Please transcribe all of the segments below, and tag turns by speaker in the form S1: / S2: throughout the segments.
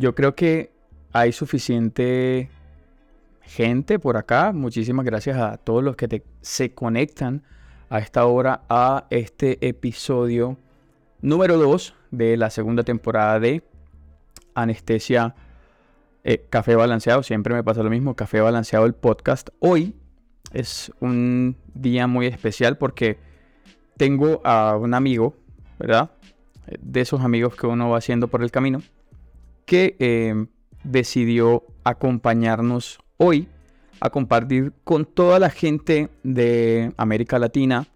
S1: yo creo que hay suficiente gente por acá. Muchísimas gracias a todos los que se conectan a esta hora a este episodio número 2 de la segunda temporada de Anestesia eh, Café Balanceado. Siempre me pasa lo mismo, Café Balanceado el podcast. Hoy es un día muy especial porque tengo a un amigo, ¿verdad? De esos amigos que uno va haciendo por el camino, que eh, decidió acompañarnos hoy a compartir con toda la gente de América Latina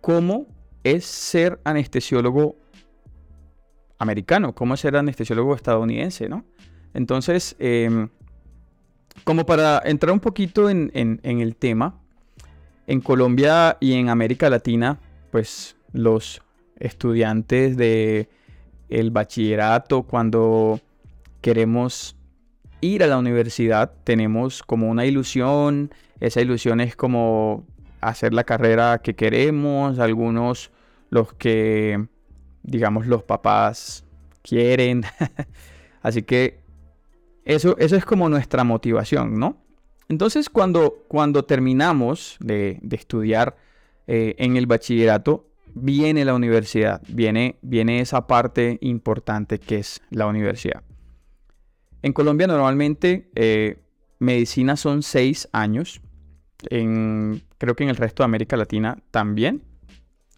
S1: cómo es ser anestesiólogo americano, cómo es ser anestesiólogo estadounidense, ¿no? Entonces, em, como para entrar un poquito en, el tema, en Colombia y en América Latina, pues los estudiantes de el bachillerato, cuando queremos ir a la universidad, tenemos como una ilusión, esa ilusión es como hacer la carrera que queremos, algunos los que, digamos, los papás quieren. Así que eso, eso es como nuestra motivación, ¿no? Entonces, cuando, cuando terminamos de, estudiar eh, en el bachillerato, viene la universidad, viene, viene esa parte importante que es la universidad. En Colombia normalmente eh, medicina son seis años. En, creo que en el resto de América Latina también.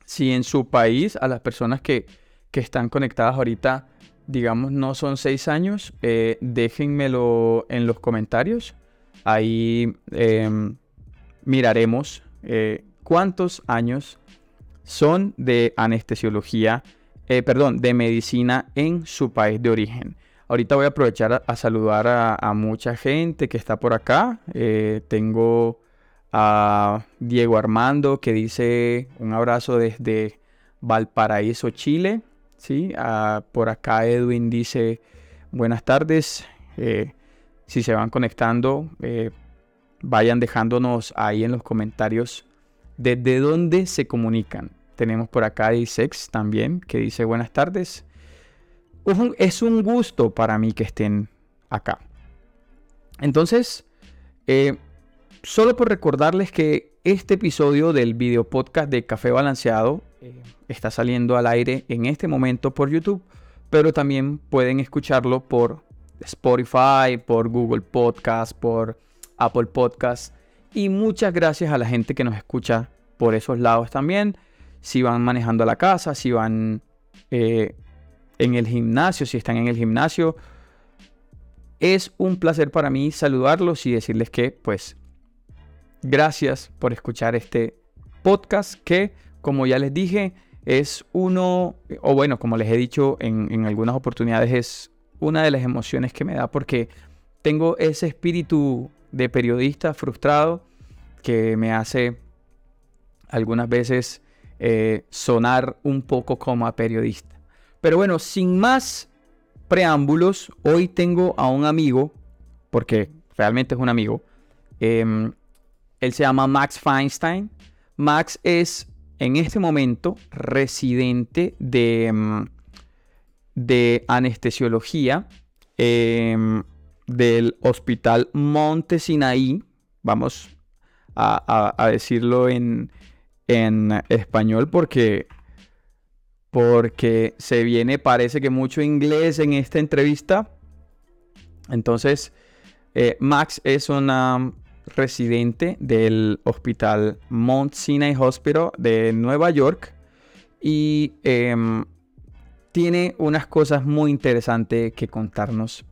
S1: Si en su país a las personas que, están conectadas ahorita, digamos, no son seis años, eh, déjenmelo en los comentarios. Ahí em, miraremos eh, cuántos años son de anestesiología, perdón, de medicina en su país de origen. Ahorita voy a aprovechar a, saludar a, mucha gente que está por acá. Eh, tengo a Diego Armando que dice un abrazo desde Valparaíso, Chile. ¿sí? por acá Edwin dice buenas tardes. Eh, si se van conectando, eh, vayan dejándonos ahí en los comentarios desde dónde se comunican. Tenemos por acá a Isex también que dice buenas tardes es un gusto para mí que estén acá. Entonces, eh, solo por recordarles que este episodio del video podcast de Café Balanceado eh, está saliendo al aire en este momento por YouTube, pero también pueden escucharlo por Spotify, por Google Podcast, por Apple Podcast. Y muchas gracias a la gente que nos escucha por esos lados también. Si van manejando la casa, si van eh, en el gimnasio, si están en el gimnasio. Es un placer para mí saludarlos y decirles que, pues, gracias por escuchar este podcast que, como ya les dije, es uno, o bueno, como les he dicho en, algunas oportunidades, es una de las emociones que me da porque tengo ese espíritu de periodista frustrado que me hace algunas veces eh, sonar un poco como a periodista. Pero bueno, sin más preámbulos, hoy tengo a un amigo, porque realmente es un amigo. Em, él se llama Max Feinstein. Max es en este momento residente de, em, de anestesiología em, del Hospital Monte Sinaí. Vamos a, decirlo en, en español porque porque se viene, parece que mucho inglés en esta entrevista. Entonces, eh, Max es una residente del Hospital Mount Sinai Hospital de Nueva York y em, tiene unas cosas muy interesantes que contarnos.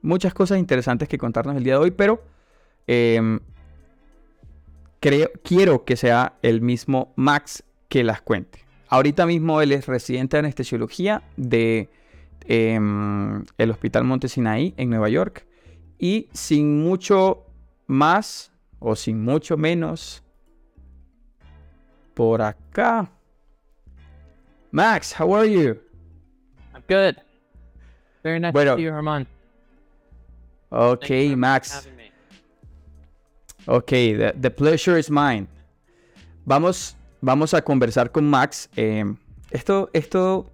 S1: Muchas cosas interesantes que contarnos el día de hoy, pero em, creo, quiero que sea el mismo Max que las cuente. Ahorita mismo él es residente de anestesiología de em, el Hospital Monte Sinaí en Nueva York. Y sin mucho más o sin mucho menos, por acá. Max, how are you?
S2: I'm good. Very nice to see you, Herman.
S1: Okay, Max. Okay, the, the pleasure is mine. Vamos vamos a conversar con Max. Em, esto, esto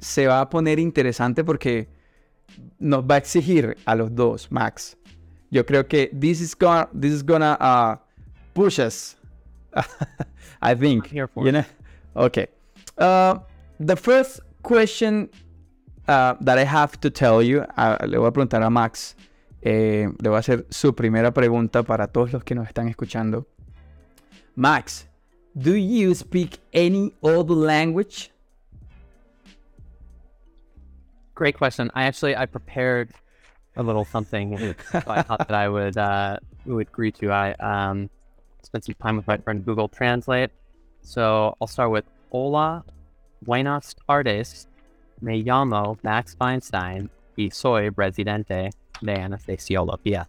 S1: se va a poner interesante porque nos va a exigir a los dos, Max. Yo creo que this is gonna, this is gonna uh, push us. I think. You know? Okay. Uh, the first question uh, that I have to tell you, uh, le voy a preguntar a Max, eh, le voy a hacer su primera pregunta para todos los que nos están escuchando. Max, do you speak any other language?
S2: Great question. I actually I prepared a little something. so I thought that I would uh, would greet you. I um, spent some time with my friend Google Translate. So I'll start with Hola, buenas tardes. Me llamo Max Feinstein y soy residente de anestesiología.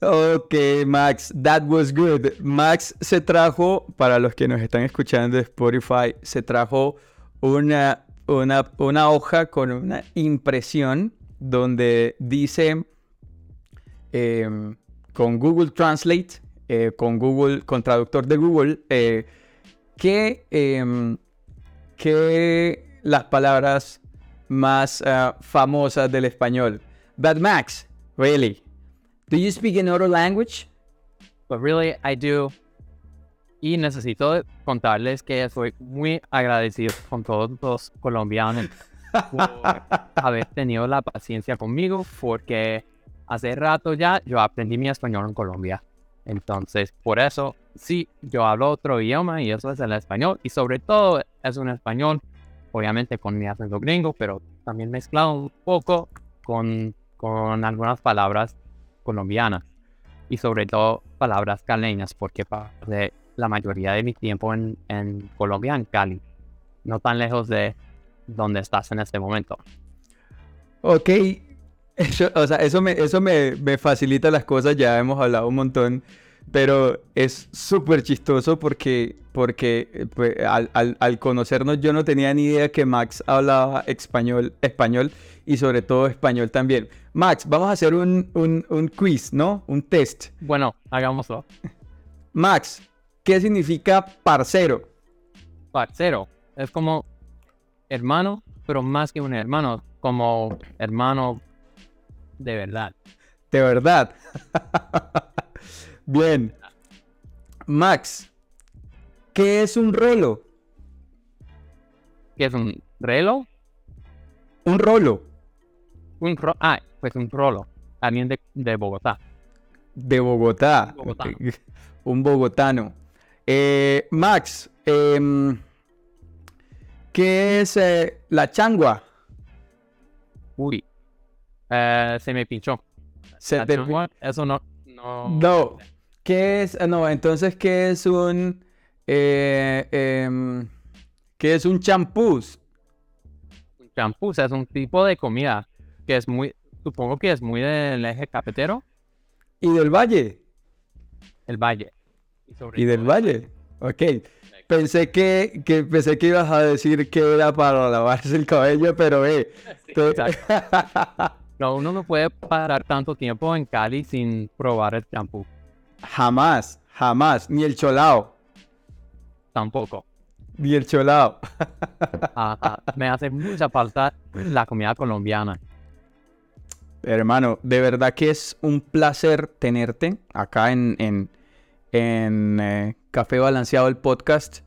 S1: ok, Max, that was good. Max se trajo, para los que nos están escuchando de Spotify, se trajo una, una, una hoja con una impresión donde dice em, con Google Translate, eh, con Google, con traductor de Google, eh, que, em, que las palabras más uh, del español. But Max, really, do you speak another language?
S2: But really, I do. Y necesito contarles que soy muy agradecido con todos los colombianos por haber tenido la paciencia conmigo, porque hace rato ya yo aprendí mi español en Colombia. Entonces, por eso, sí, yo hablo otro idioma y eso es el español. Y sobre todo es un español, obviamente con mi acento gringo, pero también mezclado un poco con, con algunas palabras colombianas. Y sobre todo palabras caleñas, porque de la mayoría de mi tiempo en, en Colombia, en Cali, no tan lejos de donde estás en este momento.
S1: Ok, eso, o sea, eso, me, eso me, me, facilita las cosas, ya hemos hablado un montón, pero es súper chistoso porque, porque pues, al, al, al, conocernos yo no tenía ni idea que Max hablaba español, español y sobre todo español también. Max, vamos a hacer un, un, un quiz, ¿no? Un test.
S2: Bueno, hagámoslo.
S1: Max, ¿Qué significa parcero?
S2: Parcero. Es como hermano, pero más que un hermano, como hermano de verdad.
S1: De verdad. Bien. Max, ¿qué es un rolo?
S2: ¿Qué es un relo?
S1: Un rolo.
S2: Un ro ah, pues un rolo. Alguien de, de Bogotá.
S1: De Bogotá. Un bogotano. Eh, Max, em, ¿qué es eh, la changua?
S2: Uy, eh, se me pinchó.
S1: Se
S2: te... eso no, no.
S1: No. ¿Qué es? No, entonces, ¿qué es un. Em, ¿Qué es un champús?
S2: Un champús es un tipo de comida que es muy. Supongo que es muy del eje cafetero.
S1: ¿Y del valle?
S2: El valle.
S1: Y, del Valle. Ok. Pensé que, que, pensé que ibas a decir que era para lavarse el cabello, pero eh.
S2: no, uno no puede parar tanto tiempo en Cali sin probar el champú.
S1: Jamás, jamás. Ni el cholao.
S2: Tampoco.
S1: Ni el cholao.
S2: Me hace mucha falta la comida colombiana.
S1: Hermano, de verdad que es un placer tenerte acá en, en, en eh, Café Balanceado el podcast,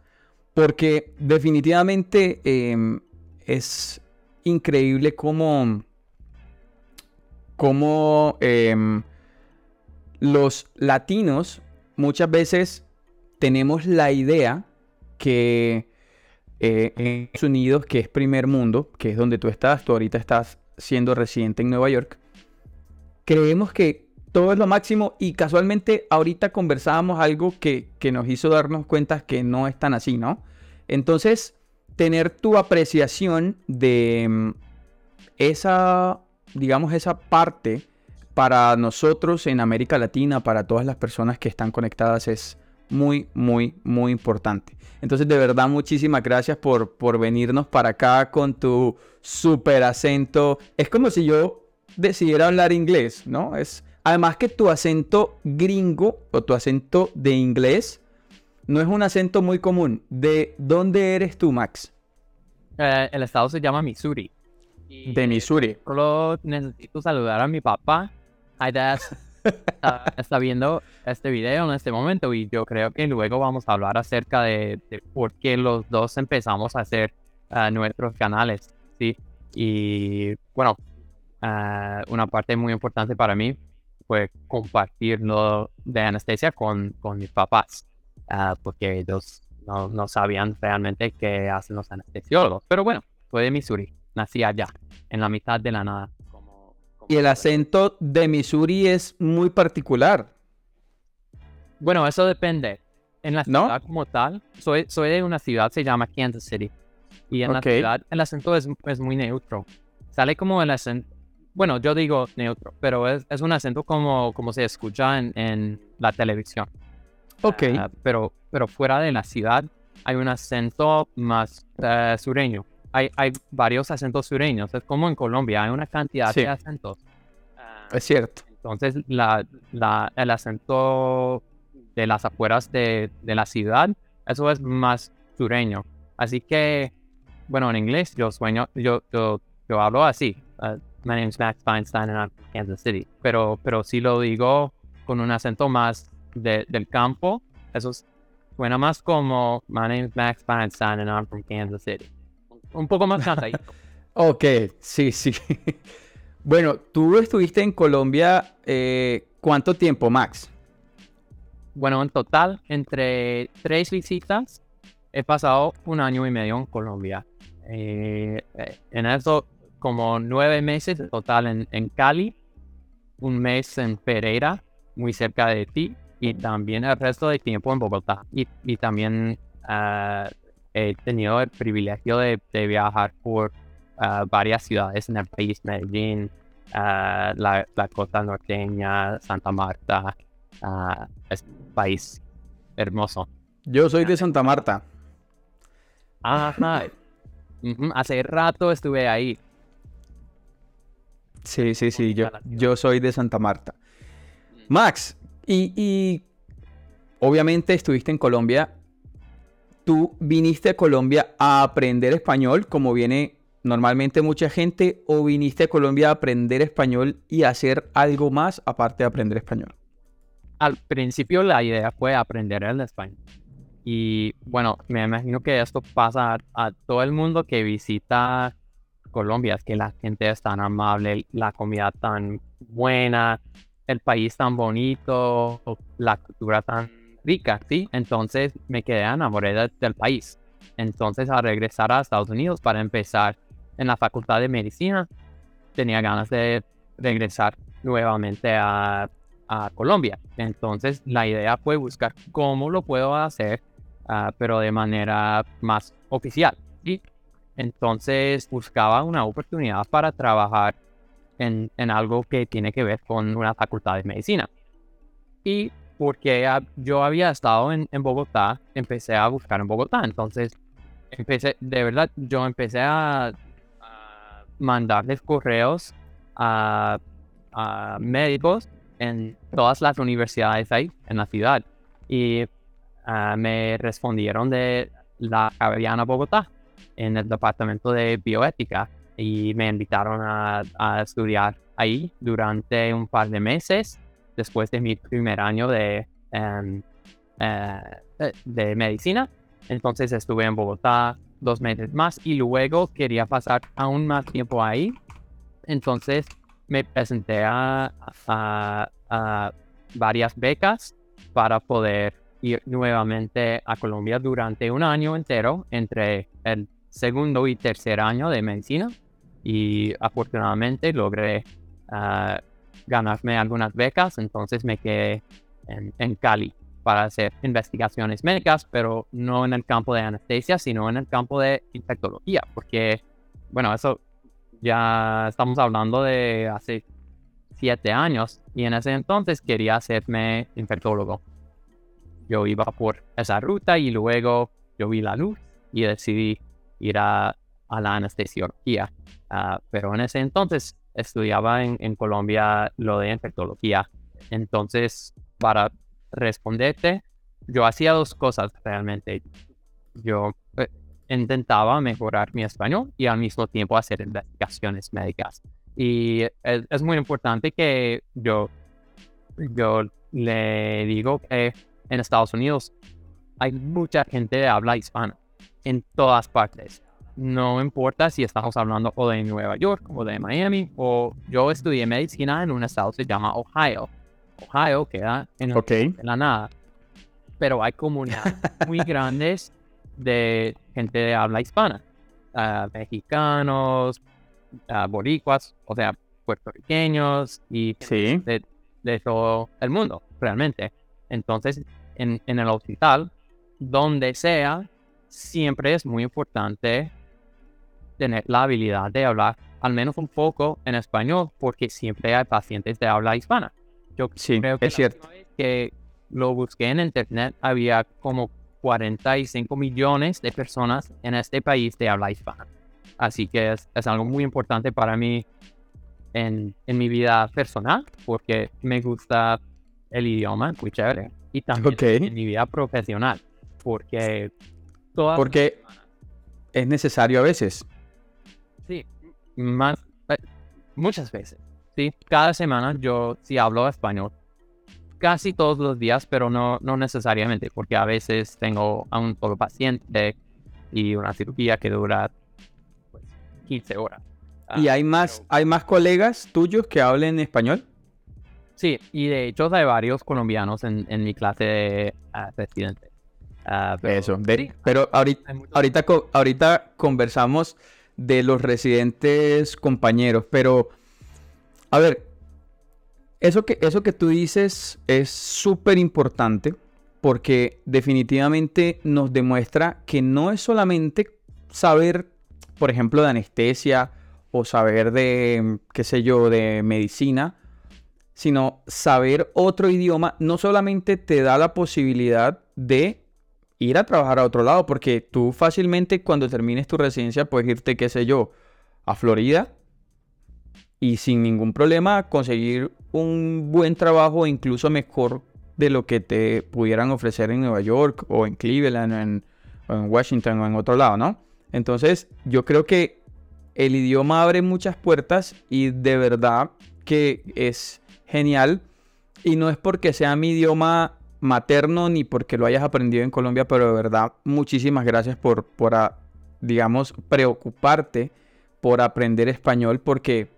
S1: porque definitivamente em, es increíble cómo, cómo em, los latinos muchas veces tenemos la idea que eh, en Estados Unidos, que es primer mundo, que es donde tú estás, tú ahorita estás siendo residente en Nueva York, creemos que todo es lo máximo y casualmente ahorita conversábamos algo que, nos hizo darnos cuenta que no es tan así, ¿no? Entonces, tener tu apreciación de mm, esa, digamos, esa parte para nosotros en América Latina, para todas las personas que están conectadas, es muy, muy, muy importante. Entonces, de verdad, muchísimas gracias por, por venirnos para acá con tu super acento. Es como si yo decidiera hablar inglés, ¿no? Es Además que tu acento gringo o tu acento de inglés no es un acento muy común. ¿De dónde eres tú, Max?
S2: Eh, el estado se llama Missouri. Y,
S1: De Missouri.
S2: Solo necesito saludar a mi papá. Hi, Dad. está, está viendo este video en este momento y yo creo que luego vamos a hablar acerca de, de por qué los dos empezamos a hacer ah, nuestros canales, ¿sí? Y bueno, ah, una parte muy importante para mí fue compartirlo de anestesia con, con mis papás, ah, porque ellos no, no sabían realmente qué hacen los anestesiólogos. Pero bueno, soy de Missouri, nací allá, en la mitad de la nada.
S1: Y el acento de Missouri es muy particular.
S2: Bueno, eso depende. En la
S1: ¿No?
S2: ciudad como tal, soy, soy de una ciudad, se llama Kansas City. Y en la ciudad el acento es, es muy neutro. Sale como el acento, bueno, yo digo neutro, pero es, es un acento como, como se escucha en, en la televisión.
S1: Ok.
S2: Ah, pero, pero fuera de la ciudad hay un acento más eh, sureño. Hay, hay varios acentos sureños. Es como en Colombia, hay una cantidad
S1: Sí.
S2: de acentos. Ah,
S1: es cierto.
S2: entonces, la, la- el acento de las afueras de, de la ciudad, eso es más sureño. Así que, bueno, en inglés yo sueño, yo, yo, yo hablo así. uh, my name is Max Feinstein and I'm from Kansas City. Pero, pero si lo digo con un acento más de- del campo, eso es- suena más como My name is Max Feinstein and I'm from Kansas City. Un poco más cantadito.
S1: Ok, sí, sí. bueno, tú estuviste en Colombia eh, ¿cuánto tiempo, Max?
S2: Bueno, en total, entre tres visitas, he pasado un año y medio en Colombia. Eh, eh, en eso, como nueve meses total en, en Cali, un mes en Pereira, muy cerca de ti, y también el resto del tiempo en Bogotá. Y, y también ah, he tenido el privilegio de, de viajar por ah, varias ciudades en el país, Medellín, ah, la, la costa norteña, Santa Marta. ah, es un país hermoso.
S1: Yo soy de Santa Marta.
S2: Ajá. Ujú, Hace rato estuve ahí.
S1: Sí, sí, sí, yo, yo soy de Santa Marta. Max, y, y obviamente estuviste en Colombia. ¿Tú viniste a Colombia a aprender español como viene normalmente mucha gente o viniste a Colombia a aprender español y hacer algo más aparte de aprender español?
S2: Al principio la idea fue aprender el español. Y bueno, me imagino que esto pasa a, todo el mundo que visita Colombia, es que la gente es tan amable, la comida tan buena, el país tan bonito, la cultura tan rica, ¿sí? Entonces me quedé enamoré de- del país. Entonces al regresar a Estados Unidos para empezar en la facultad de medicina, tenía ganas de regresar nuevamente a, a Colombia. Entonces la idea fue buscar cómo lo puedo hacer, ah, pero de manera más oficial. ¿sí? Entonces buscaba una oportunidad para trabajar en, en algo que tiene que ver con una facultad de medicina. Y porque yo había estado en, en Bogotá, empecé a buscar en Bogotá. Entonces, empecé, de verdad, yo empecé a, mandarles correos a, a médicos en todas las universidades ahí, en la ciudad. Y ah, me respondieron de la Javeriana Bogotá, en el departamento de bioética. Y me invitaron a, a estudiar ahí durante un par de meses, después de mi primer año de, em, eh, de medicina. Entonces estuve en Bogotá dos meses más y luego quería pasar aún más tiempo ahí. Entonces me presenté a, a- a varias becas para poder ir nuevamente a Colombia durante un año entero entre el segundo y tercer año de medicina y afortunadamente logré ah, ganarme algunas becas, entonces me quedé en, en Cali para hacer investigaciones médicas, pero no en el campo de anestesia, sino en el campo de infectología, porque, bueno, eso ya estamos hablando de hace siete años y en ese entonces quería hacerme infectólogo. Yo iba por esa ruta y luego yo vi la luz y decidí ir a, a la anestesiología. Ah, pero en ese entonces estudiaba en, Colombia lo de infectología. Entonces, para responderte, yo hacía dos cosas realmente. Yo, eh, intentaba mejorar mi español y al mismo tiempo hacer investigaciones médicas. Y es, muy importante que yo, yo le digo que en Estados Unidos hay mucha gente de habla hispana en todas partes. No importa si estamos hablando o de Nueva York o de Miami o yo estudié medicina en un estado que se llama Ohio. Ohio queda en, en la nada. Pero hay comunidades muy grandes de gente de habla hispana. Uh, mexicanos, uh, boricuas, o sea, puertorriqueños y
S1: sí.
S2: de, de, todo el mundo, realmente. Entonces, en, en el hospital, donde sea, siempre es muy importante tener la habilidad de hablar al menos un poco en español, porque siempre hay pacientes de habla hispana.
S1: Yo sí, creo que es cierto.
S2: que lo busqué en internet, había como 45 millones de personas en este país de habla hispana. Así que es, es algo muy importante para mí en, en, mi vida personal, porque me gusta el idioma, muy chévere. Y también en mi vida profesional, porque
S1: porque es necesario a veces.
S2: Más, eh, muchas veces. Sí, cada semana yo sí hablo español. Casi todos los días, pero no, no necesariamente, porque a veces tengo a un solo paciente y una cirugía que dura 15 pues, horas.
S1: ¿Y hay más, hay más colegas tuyos que hablen español?
S2: Sí, y de hecho hay varios colombianos en, en mi clase de uh, presidente.
S1: Ah, pero, Eso, pero ahorita, ahorita, ahorita conversamos de los residentes compañeros, pero a ver, eso que, eso que tú dices es súper importante porque definitivamente nos demuestra que no es solamente saber, por ejemplo, de anestesia o saber de, qué sé yo, de medicina, sino saber otro idioma no solamente te da la posibilidad de ir a trabajar a otro lado, porque tú fácilmente cuando termines tu residencia puedes irte, qué sé yo, a Florida y sin ningún problema conseguir un buen trabajo, incluso mejor de lo que te pudieran ofrecer en Nueva York o en Cleveland o en, Washington o en otro lado, ¿no? Entonces yo creo que el idioma abre muchas puertas y de verdad que es genial. Y no es porque sea mi idioma materno ni porque lo hayas aprendido en Colombia, pero de verdad muchísimas gracias por, por ah, digamos, preocuparte por aprender español porque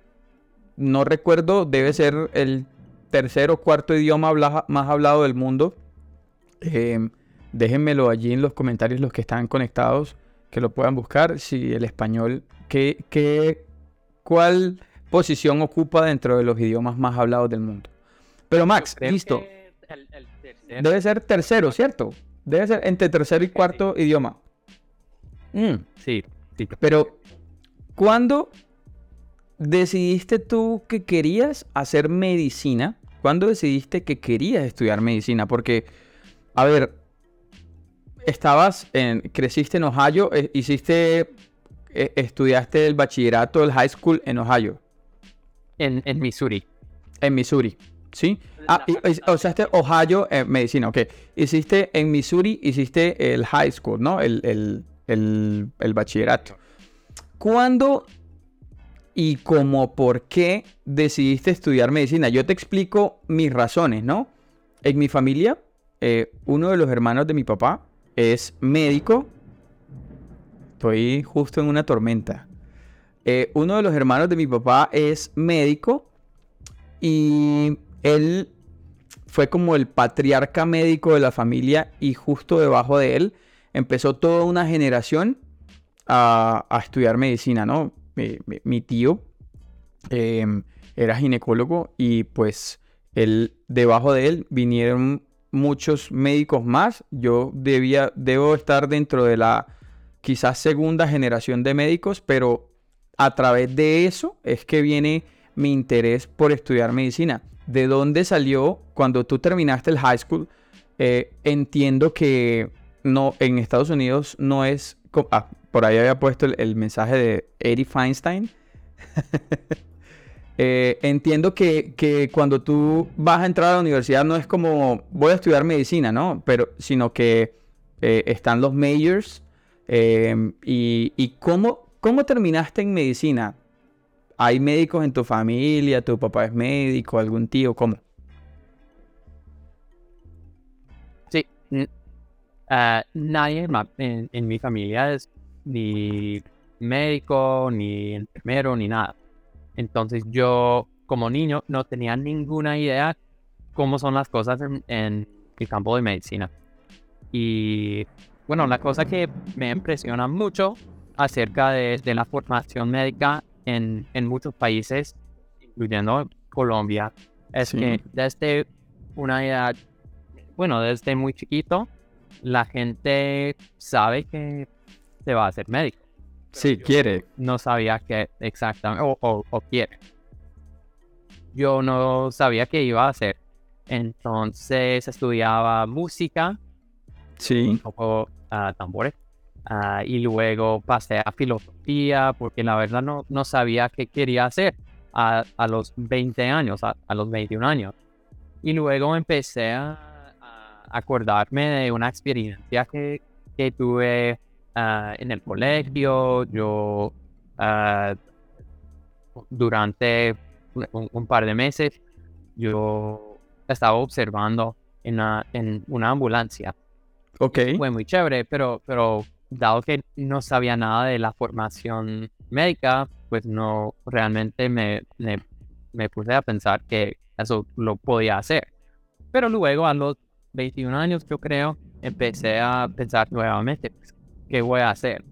S1: no recuerdo, debe ser el tercer o cuarto idioma más hablado del mundo. Em, déjenmelo allí en los comentarios los que están conectados, que lo puedan buscar. Si el español, ¿qué, qué, ¿cuál posición ocupa dentro de los idiomas más hablados del mundo? Pero Max, listo. Debe ser tercero, ¿cierto? Debe ser entre tercero y cuarto idioma.
S2: Mm. Sí, sí.
S1: Pero, ¿cuándo decidiste tú que querías hacer medicina? ¿Cuándo decidiste que querías estudiar medicina? Porque, a ver, estabas en, creciste en Ohio, eh, hiciste, eh, estudiaste el bachillerato, el high school en Ohio.
S2: En, en Missouri.
S1: En Missouri, ¿sí? Ah, o sea, este Ohio eh, medicina, ok. Hiciste en Missouri, hiciste el high school, ¿no? El, el, bachillerato. ¿Cuándo y cómo, por qué decidiste estudiar medicina? Yo te explico mis razones, ¿no? En mi familia, eh, uno de los hermanos de mi papá es médico. Estoy justo en una tormenta. Eh, uno de los hermanos de mi papá es médico y él fue como el patriarca médico de la familia y justo debajo de él empezó toda una generación a, estudiar medicina, ¿no? Mi, tío em, era ginecólogo y pues él, debajo de él vinieron muchos médicos más. Yo debía, debo estar dentro de la quizás segunda generación de médicos, pero a través de eso es que viene mi interés por estudiar medicina de dónde salió cuando tú terminaste el high school. Eh, entiendo que no, en Estados Unidos no es... Ah, por ahí había puesto el, mensaje de Eddie Feinstein. Eh, entiendo que, cuando tú vas a entrar a la universidad no es como voy a estudiar medicina, ¿no? Pero, sino que eh, están los majors, y, y cómo, cómo terminaste en medicina? ¿Hay médicos en tu familia? ¿Tu papá es médico? ¿Algún tío? ¿Cómo?
S2: Sí. ah, nadie en, en mi familia es ni médico, ni enfermero, ni nada. Entonces yo, como niño, no tenía ninguna idea cómo son las cosas en, en el campo de medicina. Y bueno, la cosa que me impresiona mucho acerca de, de la formación médica en, en muchos países, incluyendo Colombia, es
S1: Sí.
S2: que desde una edad, bueno, desde muy chiquito, la gente sabe que se va a hacer médico.
S1: Sí, quiere.
S2: No sabía que exactamente, o, o, o quiere. Yo no sabía qué iba a hacer. Entonces estudiaba música,
S1: Sí.
S2: un poco ah, tambores. Ah, y luego pasé a filosofía porque la verdad no, no sabía qué quería hacer a, a los 20 años, a, a los 21 años. Y luego empecé a, a acordarme de una experiencia que, que tuve ah, en el colegio. Yo ah, durante un, un par de meses yo estaba observando en una, en una ambulancia
S1: Ok.
S2: fue muy chévere, pero, pero dado que no sabía nada de la formación médica, pues no realmente me, me, me puse a pensar que eso lo podía hacer. Pero luego a los 21 años, yo creo, empecé a pensar nuevamente, pues, ¿qué voy a hacer?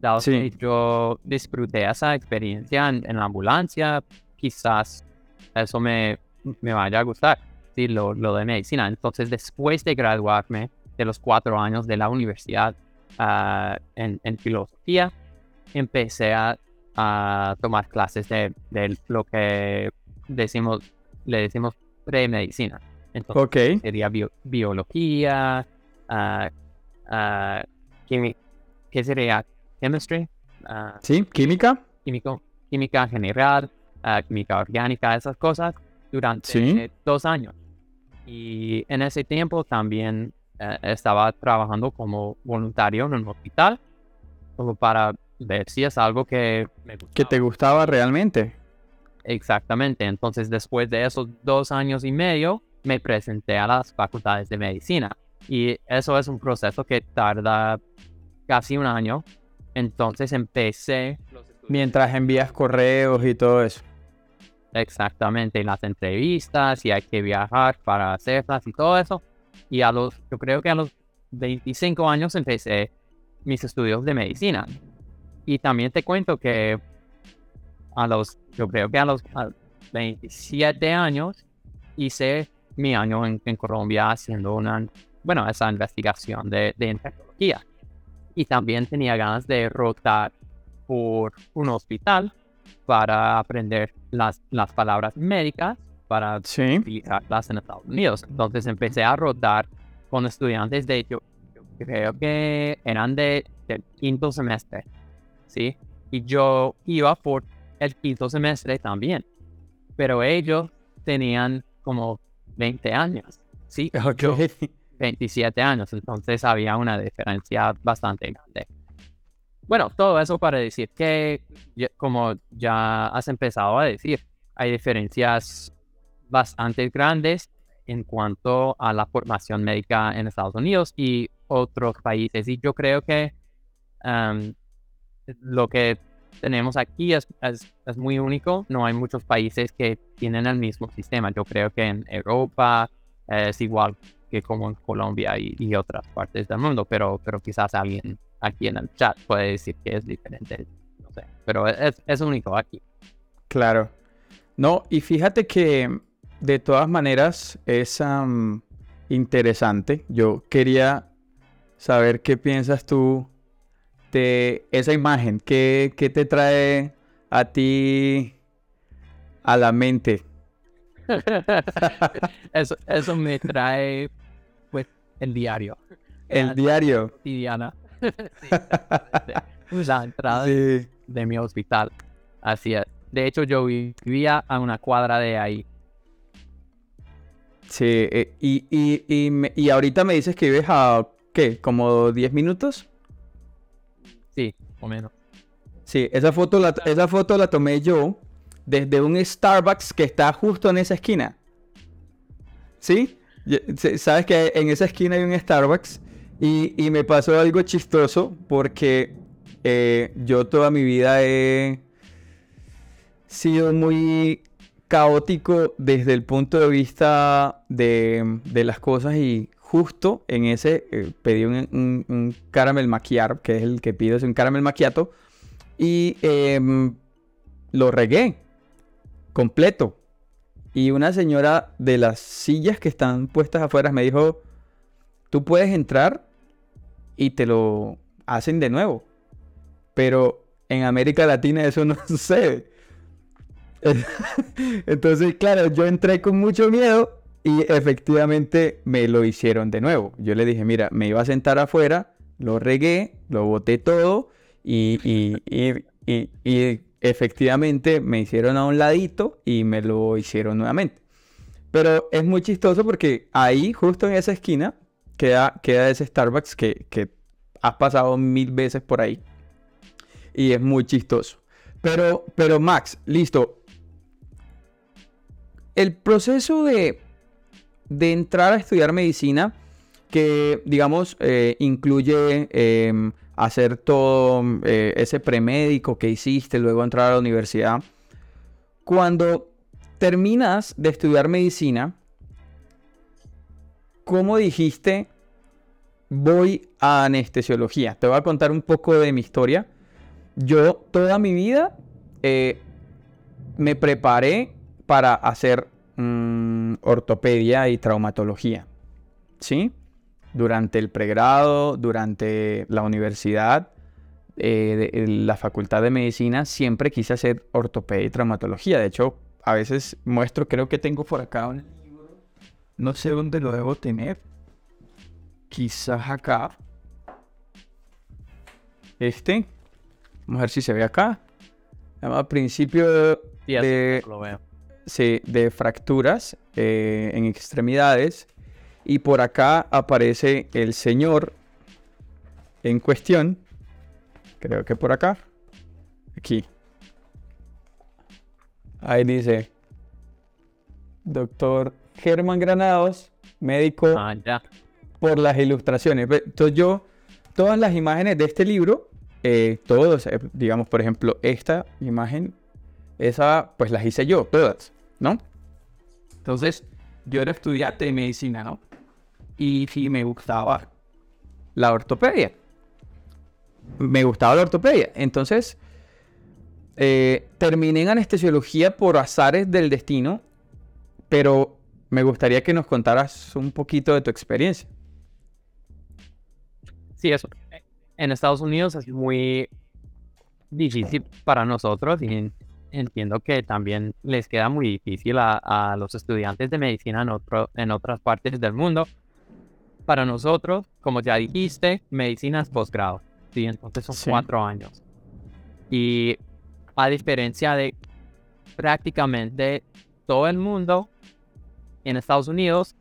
S2: Dado
S1: Sí.
S2: que yo disfruté esa experiencia en, en la ambulancia, quizás eso me, me vaya a gustar, sí, lo, lo de medicina. Entonces, después de graduarme, de los cuatro años de la universidad en, en filosofía, empecé a, a tomar clases de, de lo que decimos, le decimos premedicina. Entonces, sería bio- biología, ah, ah, ¿qué sería? Chemistry, ah,
S1: Sí, química.
S2: químico, química general, química orgánica, esas cosas, durante
S1: Sí.
S2: dos años. Y en ese tiempo también eh, estaba trabajando como voluntario en un hospital, como para ver si es algo que me
S1: Que te
S2: gustaba.
S1: realmente.
S2: Exactamente. Entonces, después de esos dos años y medio, me presenté a las facultades de medicina. Y eso es un proceso que tarda casi un año. Entonces empecé
S1: Mientras envías correos y todo eso.
S2: exactamente las entrevistas y hay que viajar para hacerlas y todo eso. Y a los, yo creo que a los 25 años empecé mis estudios de medicina. Y también te cuento que a los, yo creo que a los a 27 años hice mi año en, en Colombia haciendo una, bueno, esa investigación de, de infectología. Y también tenía ganas de rotar por un hospital para aprender las, las palabras médicas para
S1: Sí.
S2: utilizarlas en Estados Unidos. Entonces empecé a rotar con estudiantes de, yo, yo creo que eran de, del quinto semestre, ¿sí? Y yo iba por el quinto semestre también, pero ellos tenían como 20 años, ¿sí? Yo 27 años, entonces había una diferencia bastante grande. Bueno, todo eso para decir que, como ya has empezado a decir, hay diferencias bastante grandes en cuanto a la formación médica en Estados Unidos y otros países. Y yo creo que lo que tenemos aquí es muy único. No hay muchos países que tienen el mismo sistema. Yo creo que en Europa eh, es igual que como en Colombia y, y otras partes del mundo, pero, pero quizás alguien aquí en el chat puede decir que es diferente. No sé, pero es, es único aquí.
S1: Claro. No, y fíjate que de todas maneras es am, interesante. Yo quería saber qué piensas tú de esa imagen. ¿Qué, qué te trae a ti a la mente?
S2: eso, eso me trae, pues, el diario.
S1: El
S2: La
S1: diario.
S2: cotidiana. Sí, la entrada
S1: Sí.
S2: de mi hospital. Así es. De hecho, yo vivía a una cuadra de ahí.
S1: Sí, eh, y, y, y, me- y ahorita me dices que vives a, ¿qué? ¿Como 10 minutos?
S2: Sí, o menos.
S1: Sí, esa foto, la, esa foto la tomé yo desde un Starbucks que está justo en esa esquina. ¿Sí? Sabes que en esa esquina hay un Starbucks y, y me pasó algo chistoso porque eh, yo toda mi vida he sido muy caótico desde el punto de vista de, las cosas y justo en ese eh, pedí un, un, caramel macchiato, que es el que pido, es un caramel macchiato, y em, lo regué completo. Y una señora de las sillas que están puestas afuera me dijo, tú puedes entrar y te lo hacen de nuevo. Pero en América Latina eso no sucede. Entonces, claro, yo entré con mucho miedo y efectivamente me lo hicieron de nuevo. Yo le dije, mira, me iba a sentar afuera, lo regué, lo boté todo y, y, efectivamente me hicieron a un ladito y me lo hicieron nuevamente. Pero es muy chistoso porque ahí, justo en esa esquina, queda, queda ese Starbucks que, que has pasado mil veces por ahí. Y es muy chistoso. Pero, pero Max, listo. El proceso de, de entrar a estudiar medicina, que digamos eh, incluye em, hacer todo eh, ese premédico que hiciste, luego entrar a la universidad. Cuando terminas de estudiar medicina, ¿cómo dijiste voy a anestesiología? Te voy a contar un poco de mi historia. Yo toda mi vida eh, me preparé para hacer mm, ortopedia y traumatología. ¿Sí? Durante el pregrado, durante la universidad, eh, la facultad de medicina, siempre quise hacer ortopedia y traumatología. De hecho, a veces muestro, creo que tengo por acá un libro. No sé dónde lo debo tener. Quizás acá. Este. Vamos a ver si se ve acá. Llama principio de, de fracturas eh, en extremidades. Y por acá aparece el señor en cuestión. Creo que por acá. Aquí. Ahí dice. Doctor Germán Granados, médico ah, por las ilustraciones. Entonces yo, todas las imágenes de este libro eh, todos, eh, digamos, por ejemplo, esta imagen, esa pues las hice yo, todas, ¿no? Entonces, yo era estudiante de medicina, ¿no? Y sí me gustaba la ortopedia. Me gustaba la ortopedia. Entonces, eh, terminé en anestesiología por azares del destino, pero me gustaría que nos contaras un poquito de tu experiencia.
S2: Sí, eso en Estados Unidos es muy difícil para nosotros y entiendo que también les queda muy difícil a, los estudiantes de medicina en, otro, en otras partes del mundo. Para nosotros, como ya dijiste, medicina es posgrado, ¿sí? entonces son cuatro años. Y a diferencia de prácticamente todo el mundo, en Estados Unidos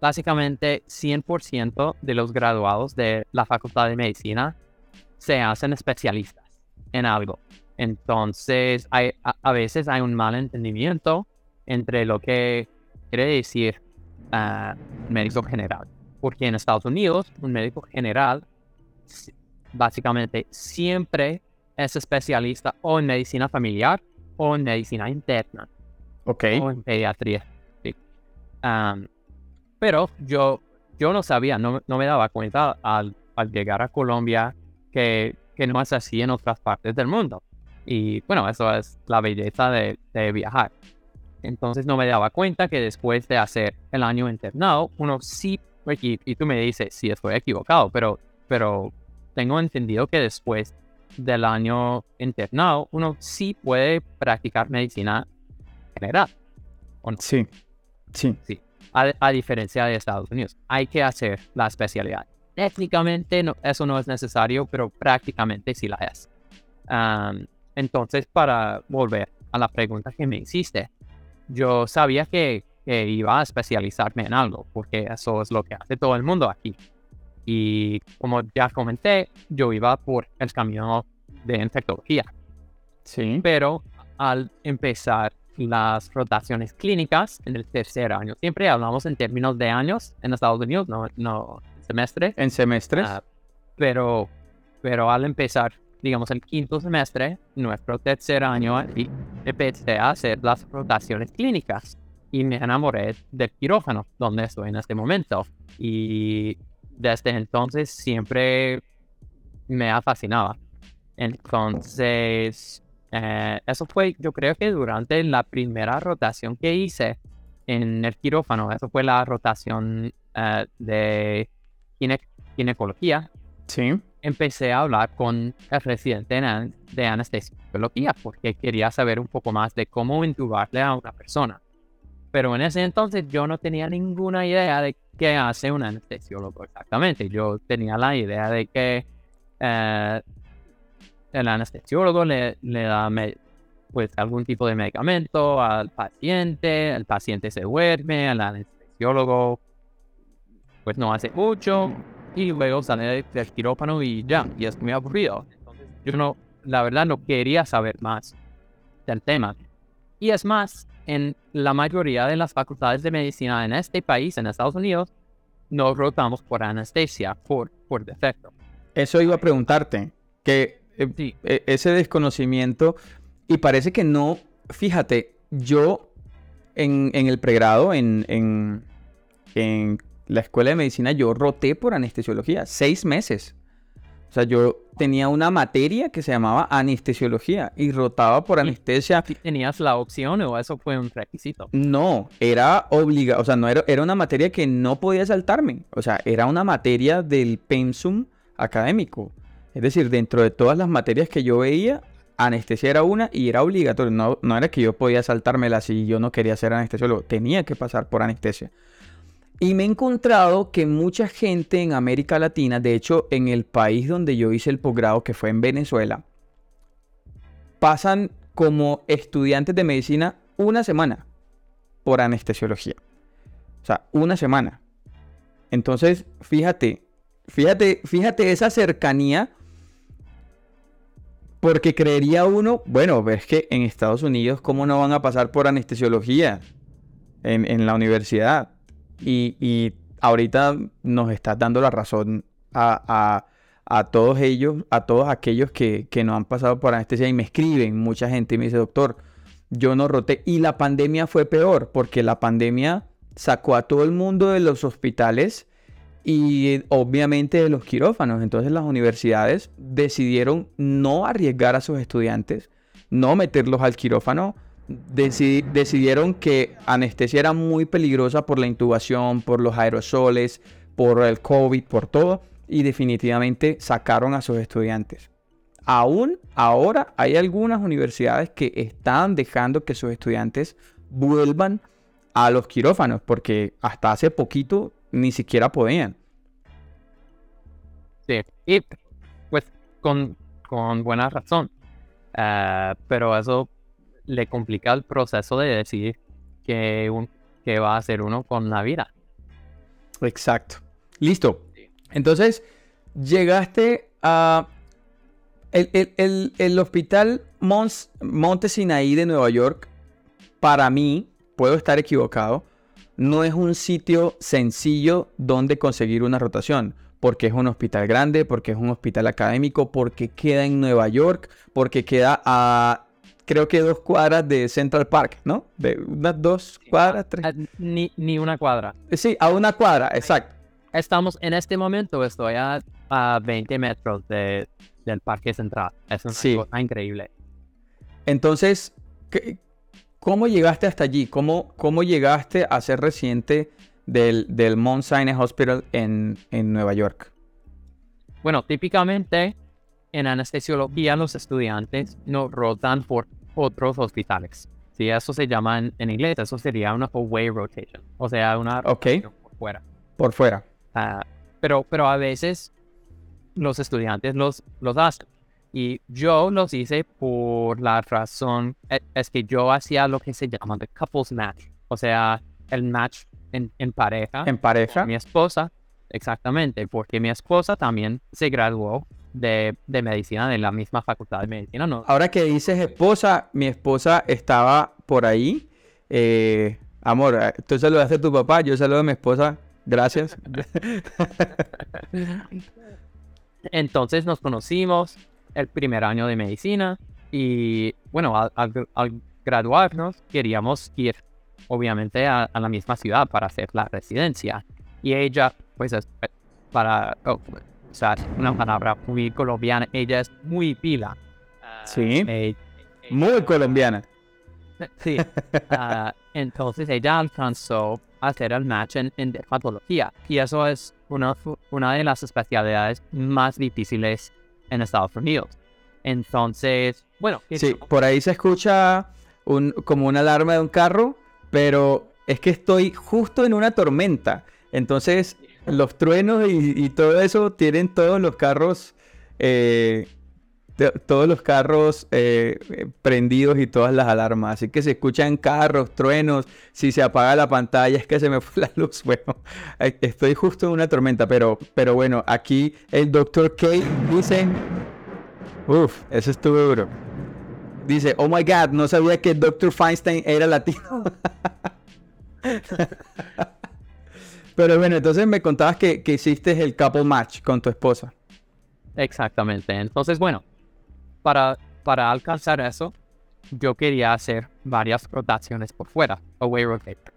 S2: básicamente 100% de los graduados de la Facultad de Medicina se hacen especialistas en algo. Entonces, hay, a, veces hay un mal entendimiento entre lo que quiere decir uh, médico general. Porque en Estados Unidos, un médico general básicamente siempre es especialista o en medicina familiar o en medicina interna.
S1: Ok.
S2: O en pediatría. Pero yo, yo no sabía, no, no me daba cuenta al, al, llegar a Colombia que, que no es así en otras partes del mundo. Y bueno, eso es la belleza de, de viajar. Entonces no me daba cuenta que después de hacer el año internado, uno sí, y, y tú me dices si estoy equivocado, pero, pero tengo entendido que después del año internado, uno sí puede practicar medicina general.
S1: ¿o no? Sí, sí.
S2: Sí a, diferencia de Estados Unidos. Hay que hacer la especialidad. Técnicamente no, eso no es necesario, pero prácticamente sí la es. Entonces, para volver a la pregunta que me hiciste, yo sabía que, iba a especializarme en algo, porque eso es lo que hace todo el mundo aquí. Y como ya comenté, yo iba por el camino de infectología.
S1: Sí.
S2: Pero al empezar las rotaciones clínicas en el tercer año, siempre hablamos en términos de años en Estados Unidos, no, no semestre.
S1: En semestres.
S2: Ah, pero, pero al empezar, digamos, el quinto semestre, nuestro tercer año, y empecé a hacer las rotaciones clínicas y me enamoré del quirófano, donde estoy en este momento. Y desde entonces siempre me ha fascinado. Entonces, eh, eso fue, yo creo que durante la primera rotación que hice en el quirófano, eso fue la rotación eh, de ginecología.
S1: Sí.
S2: Empecé a hablar con el residente de anestesiología porque quería saber un poco más de cómo intubarle a una persona. Pero en ese entonces yo no tenía ninguna idea de qué hace un anestesiólogo exactamente. Yo tenía la idea de que eh, el anestesiólogo le, da pues algún tipo de medicamento al paciente, el paciente se duerme, el anestesiólogo pues no hace mucho y luego sale del quirófano y ya, y es muy aburrido. Entonces yo no, la verdad no quería saber más del tema. Y es más, en la mayoría de las facultades de medicina en este país, en Estados Unidos, no rotamos por anestesia, por, por defecto.
S1: Eso iba a preguntarte, que eh, e, ese desconocimiento, y parece que no, fíjate, yo en, el pregrado, en, en, en la escuela de medicina, yo roté por anestesiología, seis meses. O sea, yo tenía una materia que se llamaba anestesiología y rotaba por anestesia.
S2: ¿Tenías la opción o eso fue un requisito?
S1: No, era obligado, o sea, no era, era una materia que no podía saltarme. O sea, era una materia del pensum académico. Es decir, dentro de todas las materias que yo veía, anestesia era una y era obligatorio. No, no era que yo podía saltármela si yo no quería ser anestesiólogo. Tenía que pasar por anestesia. Y me he encontrado que mucha gente en América Latina, de hecho en el país donde yo hice el posgrado, que fue en Venezuela, pasan como estudiantes de medicina una semana por anestesiología. O sea, una semana. Entonces, fíjate, fíjate, fíjate esa cercanía. Porque creería uno, bueno, ves que en Estados Unidos, ¿cómo no van a pasar por anestesiología en, en la universidad? Y, ahorita nos estás dando la razón a, todos ellos, a todos aquellos que, que nos han pasado por anestesia y me escriben, mucha gente y me dice, doctor, yo no roté. Y la pandemia fue peor, porque la pandemia sacó a todo el mundo de los hospitales y obviamente de los quirófanos. Entonces las universidades decidieron no arriesgar a sus estudiantes, no meterlos al quirófano, decidieron que anestesia era muy peligrosa por la intubación, por los aerosoles, por el COVID, por todo, y definitivamente sacaron a sus estudiantes. Aún ahora hay algunas universidades que están dejando que sus estudiantes vuelvan a los quirófanos, porque hasta hace poquito ni siquiera podían.
S2: Sí, y pues con, con buena razón. Ah, pero eso le complica el proceso de decidir qué, un, va a hacer uno con la vida.
S1: Exacto. Listo. Entonces, llegaste a... El, hospital Mons, Monte Sinaí de Nueva York, para mí, puedo estar equivocado, no es un sitio sencillo donde conseguir una rotación porque es un hospital grande, porque es un hospital académico, porque queda en Nueva York, porque queda a creo que dos cuadras de Central Park, ¿no? De unas dos cuadras, tres.
S2: Ni, ni una cuadra.
S1: Sí, a una cuadra, exacto.
S2: Estamos en este momento, estoy a, a 20 metros de, del Parque Central. Es una cosa increíble.
S1: Entonces, ¿cómo llegaste hasta allí? ¿Cómo, cómo llegaste a ser residente del, del Mount Sinai Hospital en, en Nueva York?
S2: Bueno, típicamente en anestesiología los estudiantes no rotan por otros hospitales. Si eso se llama en, inglés, eso sería una away rotation. O sea, una
S1: rotación
S2: por fuera.
S1: Por fuera.
S2: Ah, pero, pero a veces los estudiantes los, los hacen. Y yo los hice por la razón, e, es que yo hacía lo que se llama the couples match. O sea, el match en, en pareja.
S1: En pareja.
S2: mi esposa exactamente, porque mi esposa también se graduó de, de medicina de la misma facultad de medicina. No,
S1: Ahora que dices esposa, mi esposa estaba por ahí. Eh, amor, eh, tú saludaste a tu papá, yo saludo a mi esposa. Gracias.
S2: Entonces nos conocimos el primer año de medicina y bueno, al, al- al graduarnos queríamos ir obviamente a, a la misma ciudad para hacer la residencia. Y ella, pues es para oh, usar una palabra muy colombiana, ella es muy pila. Ah,
S1: Sí.
S2: eh,
S1: Muy colombiana.
S2: Sí. Ah, entonces ella alcanzó a hacer el match en, en dermatología. Y eso es una, una de las especialidades más difíciles en Estados Unidos. Entonces, bueno,
S1: Sí, por ahí se escucha un, como una alarma de un carro, pero es que estoy justo en una tormenta. Entonces, los truenos y, todo eso tienen todos los carros, eh, todos los carros eh, prendidos y todas las alarmas. Así que se escuchan carros, truenos. Si se apaga la pantalla es que se me fue la luz. Bueno, estoy justo en una tormenta, pero, pero bueno, aquí el doctor K dice... Uf, eso estuvo duro. Dice, oh my god, no sabía que Dr. Feinstein era latino. Pero bueno, entonces me contabas que, que hiciste el couple match con tu esposa.
S2: Exactamente. Entonces, bueno, para, para alcanzar eso, yo quería hacer varias rotaciones por fuera, away rotate.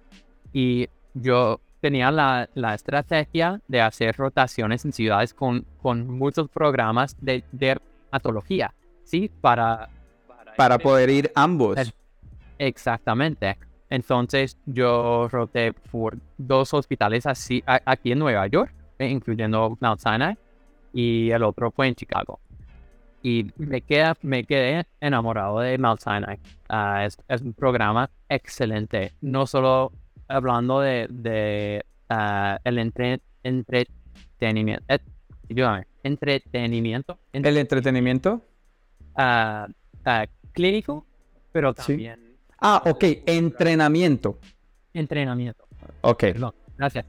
S2: Y yo tenía la, la estrategia de hacer rotaciones en ciudades con, con muchos programas de dermatología, ¿sí? Para,
S1: Para poder ir ambos.
S2: Exactamente. Entonces yo roté por dos hospitales así a- aquí en Nueva York, eh, incluyendo Mount Sinai, y el otro fue en Chicago. Y me, queda, me quedé enamorado de Mount Sinai. Ah, es, es un programa excelente, no solo hablando de, de ah, el entre- entretenimiento, eh, ayúdame, entretenimiento, en-
S1: El entretenimiento.
S2: ah, clínico, pero
S1: Sí. Ah, ok, entrenamiento.
S2: entrenamiento.
S1: Ok.
S2: Perdón, gracias.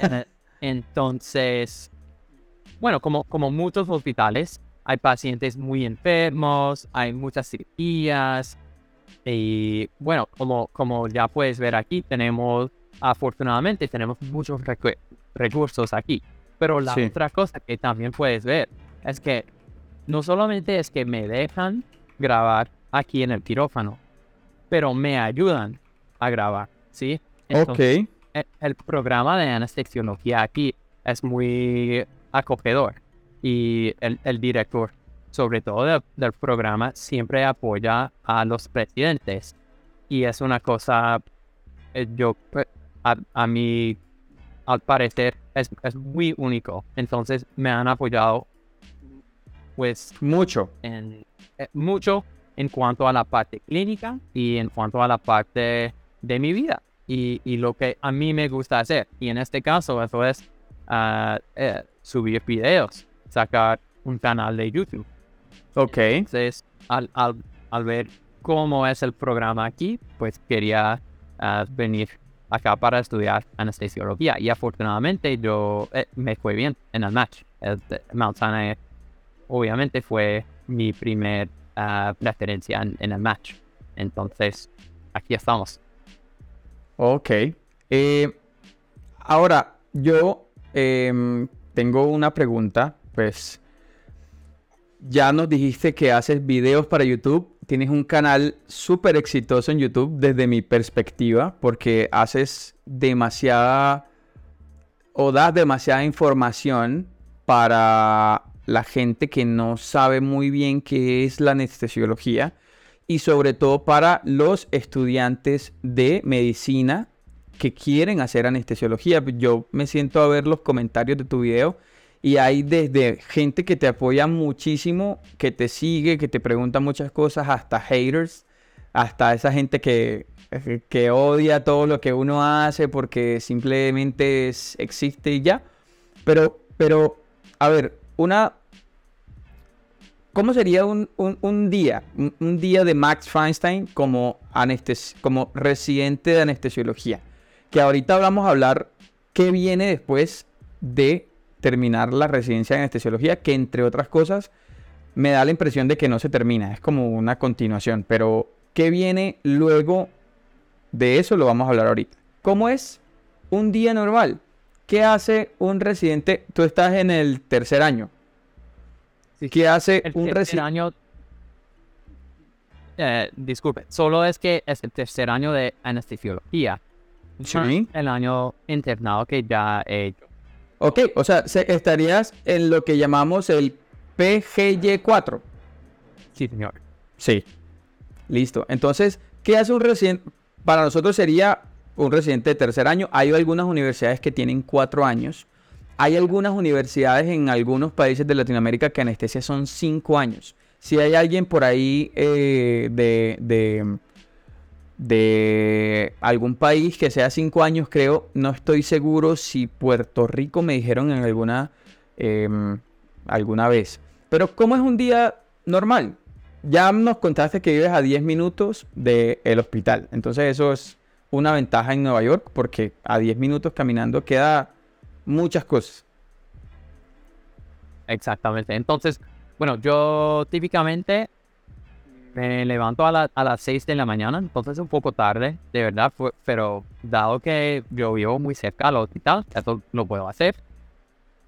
S2: Eh, Entonces, bueno, como, como muchos hospitales, hay pacientes muy enfermos, hay muchas cirugías. Y bueno, como, como ya puedes ver aquí, tenemos, afortunadamente, tenemos muchos recu- recursos aquí. Pero la
S1: Sí.
S2: otra cosa que también puedes ver es que no solamente es que me dejan grabar aquí en el quirófano, pero me ayudan a grabar, ¿sí? Entonces,
S1: Ok.
S2: el, el programa de anestesiología aquí es muy acogedor y el, el director, sobre todo de- del programa, siempre apoya a los presidentes y es una cosa, eh, yo, pues, a, a mí, al parecer, es, es muy único. Entonces me han apoyado, pues,
S1: Mucho.
S2: en, eh, mucho en cuanto a la parte clínica y en cuanto a la parte de mi vida y, y lo que a mí me gusta hacer. Y en este caso, eso es ah, eh, subir videos, sacar un canal de YouTube.
S1: Ok.
S2: Entonces, al, al, al ver cómo es el programa aquí, pues quería ah, venir acá para estudiar anestesiología. Y afortunadamente yo eh, me fue bien en el match. El de Mount Sinai obviamente fue mi primer ah, preferencia en, en el match. Entonces, aquí estamos.
S1: Ok. Eh, ahora, yo em, tengo una pregunta. Pues ya nos dijiste que haces videos para YouTube. Tienes un canal súper exitoso en YouTube desde mi perspectiva porque haces demasiada o das demasiada información para la gente que no sabe muy bien qué es la anestesiología y sobre todo para los estudiantes de medicina que quieren hacer anestesiología. Yo me siento a ver los comentarios de tu video y hay desde gente que te apoya muchísimo, que te sigue, que te pregunta muchas cosas, hasta haters, hasta esa gente que, que odia todo lo que uno hace porque simplemente es- existe y ya. Pero, pero, a ver, una, ¿Cómo sería un, un- día? Un, día de Max Feinstein como, anestes- como residente de anestesiología. Que ahorita vamos a hablar qué viene después de terminar la residencia de anestesiología, que entre otras cosas me da la impresión de que no se termina, es como una continuación, pero ¿qué viene luego de eso? Lo vamos a hablar ahorita. ¿Cómo es un día normal? ¿Qué hace un residente? Tú estás en el tercer año. ¿Qué hace
S2: El
S1: un residente?
S2: año... Eh, disculpe, solo es que es el tercer año de anestesiología.
S1: Sí.
S2: El año internado que ya he hecho.
S1: Ok, o sea, se- estarías en lo que llamamos el PGY4.
S2: Sí, señor.
S1: Sí. Listo. Entonces, ¿qué hace un residente? Para nosotros sería un residente de tercer año. Hay algunas universidades que tienen cuatro años. Hay algunas universidades en algunos países de Latinoamérica que anestesia son cinco años. Si hay alguien por ahí eh, de, de, de algún país que sea cinco años, creo, no estoy seguro si Puerto Rico me dijeron en alguna, em, alguna vez. Pero ¿cómo es un día normal? Ya nos contaste que vives a 10 minutos del hospital. Entonces eso es una ventaja en Nueva York porque a 10 minutos caminando queda muchas cosas.
S2: Exactamente. Entonces, bueno, yo típicamente me levanto a, la- a las 6 de la mañana, entonces es un poco tarde, de verdad, fue- pero dado que yo vivo muy cerca al hospital, eso lo puedo hacer.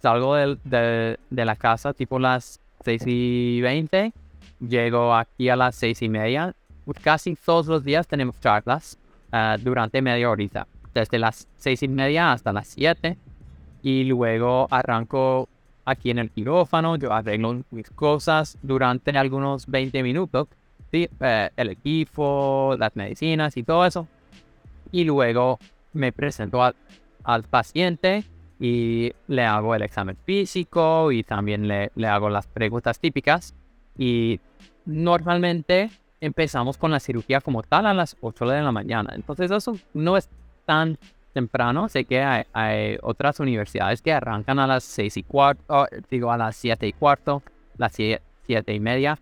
S2: Salgo del- de, de la casa tipo las 6 y 20, llego aquí a las 6 y media. Casi todos los días tenemos charlas ah, durante media horita, desde las 6 y media hasta las 7 y luego arranco aquí en el quirófano, yo arreglo mis cosas durante algunos 20 minutos, ¿sí? Eh, el equipo, las medicinas y todo eso. Y luego me presento al, al paciente y le hago el examen físico y también le, le hago las preguntas típicas. Y normalmente empezamos con la cirugía como tal a las 8 de la mañana. Entonces eso no es tan temprano. Sé que hay, hay otras universidades que arrancan a las 6 y cuarto, digo a las 7 y cuarto, las 7 y media.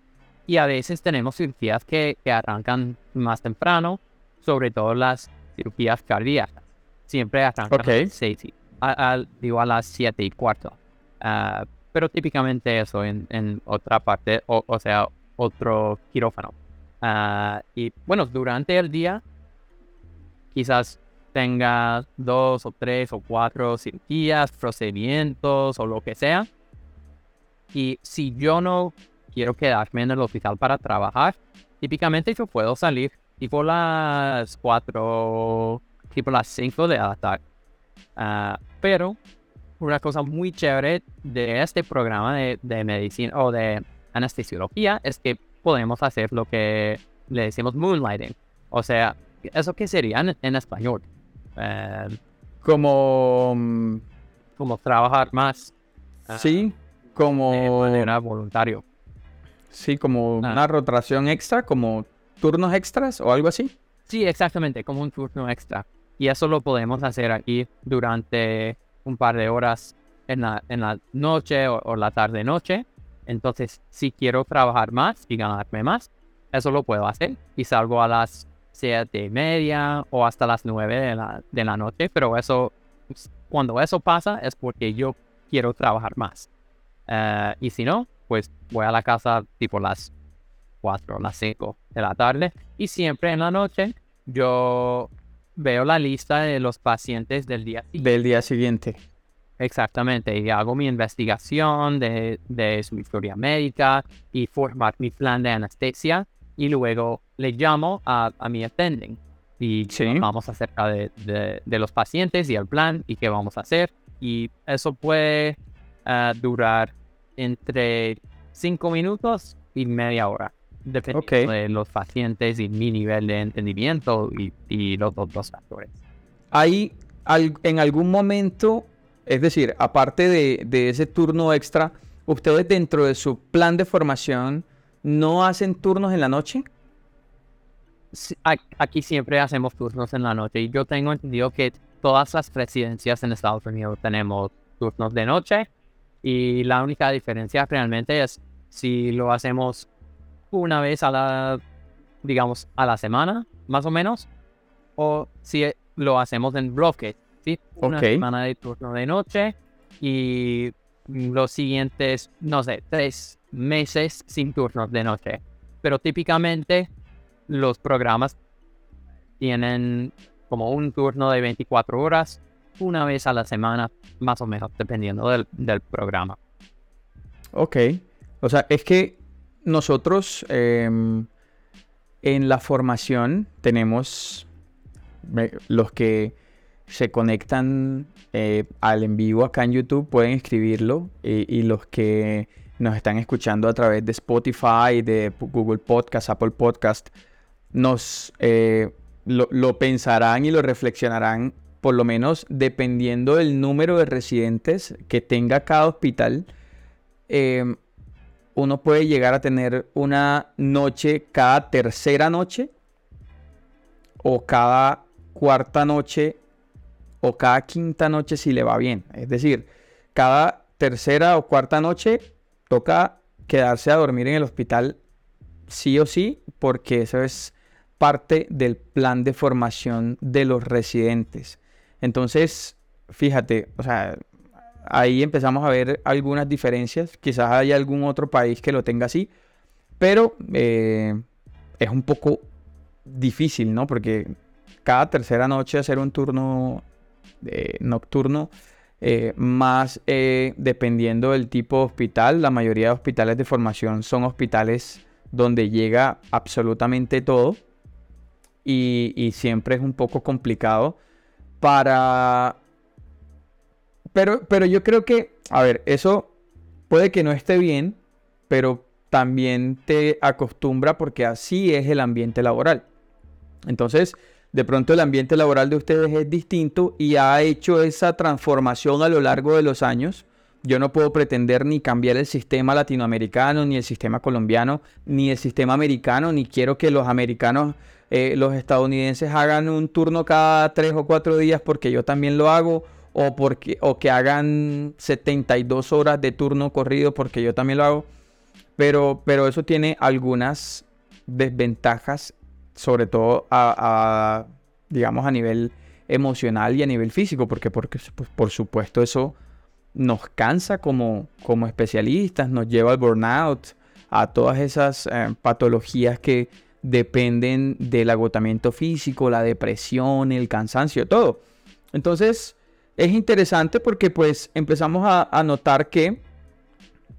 S2: Y a veces tenemos cirugías que, que arrancan más temprano, sobre todo las cirugías cardíacas. Siempre arrancan
S1: Ok.
S2: a las 6 y, a- a- digo a las 7 y cuarto. Ah, pero típicamente eso en, en otra parte, o, o sea, otro quirófano. Ah, y bueno, durante el día quizás tenga dos o tres o cuatro cirugías, procedimientos o lo que sea. Y si yo no quiero quedarme en el hospital para trabajar, típicamente yo puedo salir tipo las cuatro, tipo las cinco de la tarde. Ah, pero una cosa muy chévere de este programa de, de medicina o de anestesiología es que podemos hacer lo que le decimos moonlighting. O sea, ¿eso qué sería en, en español? Eh,
S1: Como... mm,
S2: como trabajar más ah,
S1: Sí,
S2: de
S1: como...
S2: manera voluntario.
S1: Sí, como
S2: Ah.
S1: una rotación extra, como turnos extras o algo así.
S2: Sí, exactamente, como un turno extra. Y eso lo podemos hacer aquí durante un par de horas en la, en la noche o, o la tarde-noche. Entonces, si quiero trabajar más y ganarme más, eso lo puedo hacer. Y salgo a las siete y media o hasta las nueve de la, de la noche. Pero eso, cuando eso pasa, es porque yo quiero trabajar más. Eh, y si no, pues voy a la casa tipo las 4 o las 5 de la tarde. Y siempre en la noche yo veo la lista de los pacientes del día siguiente.
S1: Del día siguiente.
S2: Exactamente. Y hago mi investigación de, de su historia médica y formar mi plan de anestesia. Y luego le llamo a, a mi attending. Y
S1: Sí.
S2: vamos acerca de, de, de los pacientes y el plan y qué vamos a hacer. Y eso puede ah, durar entre 5 minutos y media hora. Dependiendo
S1: Ok.
S2: de los pacientes y mi nivel de entendimiento y, y los otros factores.
S1: Hay al- en algún momento, es decir, aparte de, ese turno extra, ustedes dentro de su plan de formación no hacen turnos en la noche.
S2: Aquí siempre hacemos turnos en la noche y yo tengo entendido que todas las residencias en Estados Unidos tenemos turnos de noche y la única diferencia realmente es si lo hacemos una vez a la, digamos, a la semana, más o menos, o si lo hacemos en bloques, ¿sí? Una
S1: Ok.
S2: semana de turno de noche y los siguientes, no sé, tres meses sin turnos de noche. Pero típicamente los programas tienen como un turno de 24 horas, una vez a la semana, más o menos, dependiendo del, del programa.
S1: Ok. O sea, es que nosotros em, en la formación tenemos los que se conectan eh, al en vivo acá en YouTube pueden escribirlo y, los que nos están escuchando a través de Spotify, de Google Podcast, Apple Podcast, nos eh, lo, pensarán y lo reflexionarán, por lo menos dependiendo del número de residentes que tenga cada hospital. Em, uno puede llegar a tener una noche cada tercera noche o cada cuarta noche o cada quinta noche si le va bien. Es decir, cada tercera o cuarta noche toca quedarse a dormir en el hospital sí o sí porque eso es parte del plan de formación de los residentes. Entonces, fíjate, o sea, ahí empezamos a ver algunas diferencias. Quizás haya algún otro país que lo tenga así, pero eh, es un poco difícil, ¿no? Porque cada tercera noche hacer un turno eh, nocturno, eh, más dependiendo del tipo de hospital, la mayoría de hospitales de formación son hospitales donde llega absolutamente todo y, y siempre es un poco complicado para pero, pero yo creo que, a ver, eso puede que no esté bien, pero también te acostumbra porque así es el ambiente laboral. Entonces, de pronto el ambiente laboral de ustedes es distinto y ha hecho esa transformación a lo largo de los años. Yo no puedo pretender ni cambiar el sistema latinoamericano, ni el sistema colombiano, ni el sistema americano, ni quiero que los americanos, eh, los estadounidenses hagan un turno cada tres o cuatro días porque yo también lo hago, o, porque, o que hagan 72 horas de turno corrido porque yo también lo hago. Pero, pero eso tiene algunas desventajas, sobre todo a, digamos, a nivel emocional y a nivel físico, porque, porque pues, por supuesto eso nos cansa como, como especialistas, nos lleva al burnout, a todas esas eh, patologías que dependen del agotamiento físico, la depresión, el cansancio, todo. Entonces, es interesante porque pues empezamos a, notar que,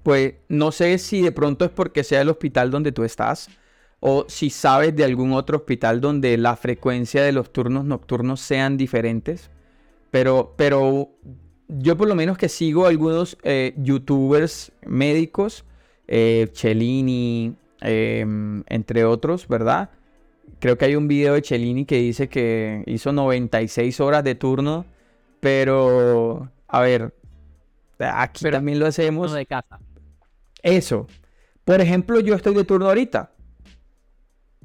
S1: pues no sé si de pronto es porque sea el hospital donde tú estás o si sabes de algún otro hospital donde la frecuencia de los turnos nocturnos sean diferentes, pero, pero yo por lo menos que sigo algunos eh, youtubers médicos, eh, Cellini, em, entre otros, ¿verdad? Creo que hay un video de Cellini que dice que hizo 96 horas de turno pero, a ver, aquí también lo hacemos.
S2: de casa.
S1: Eso. Por ejemplo, yo estoy de turno ahorita.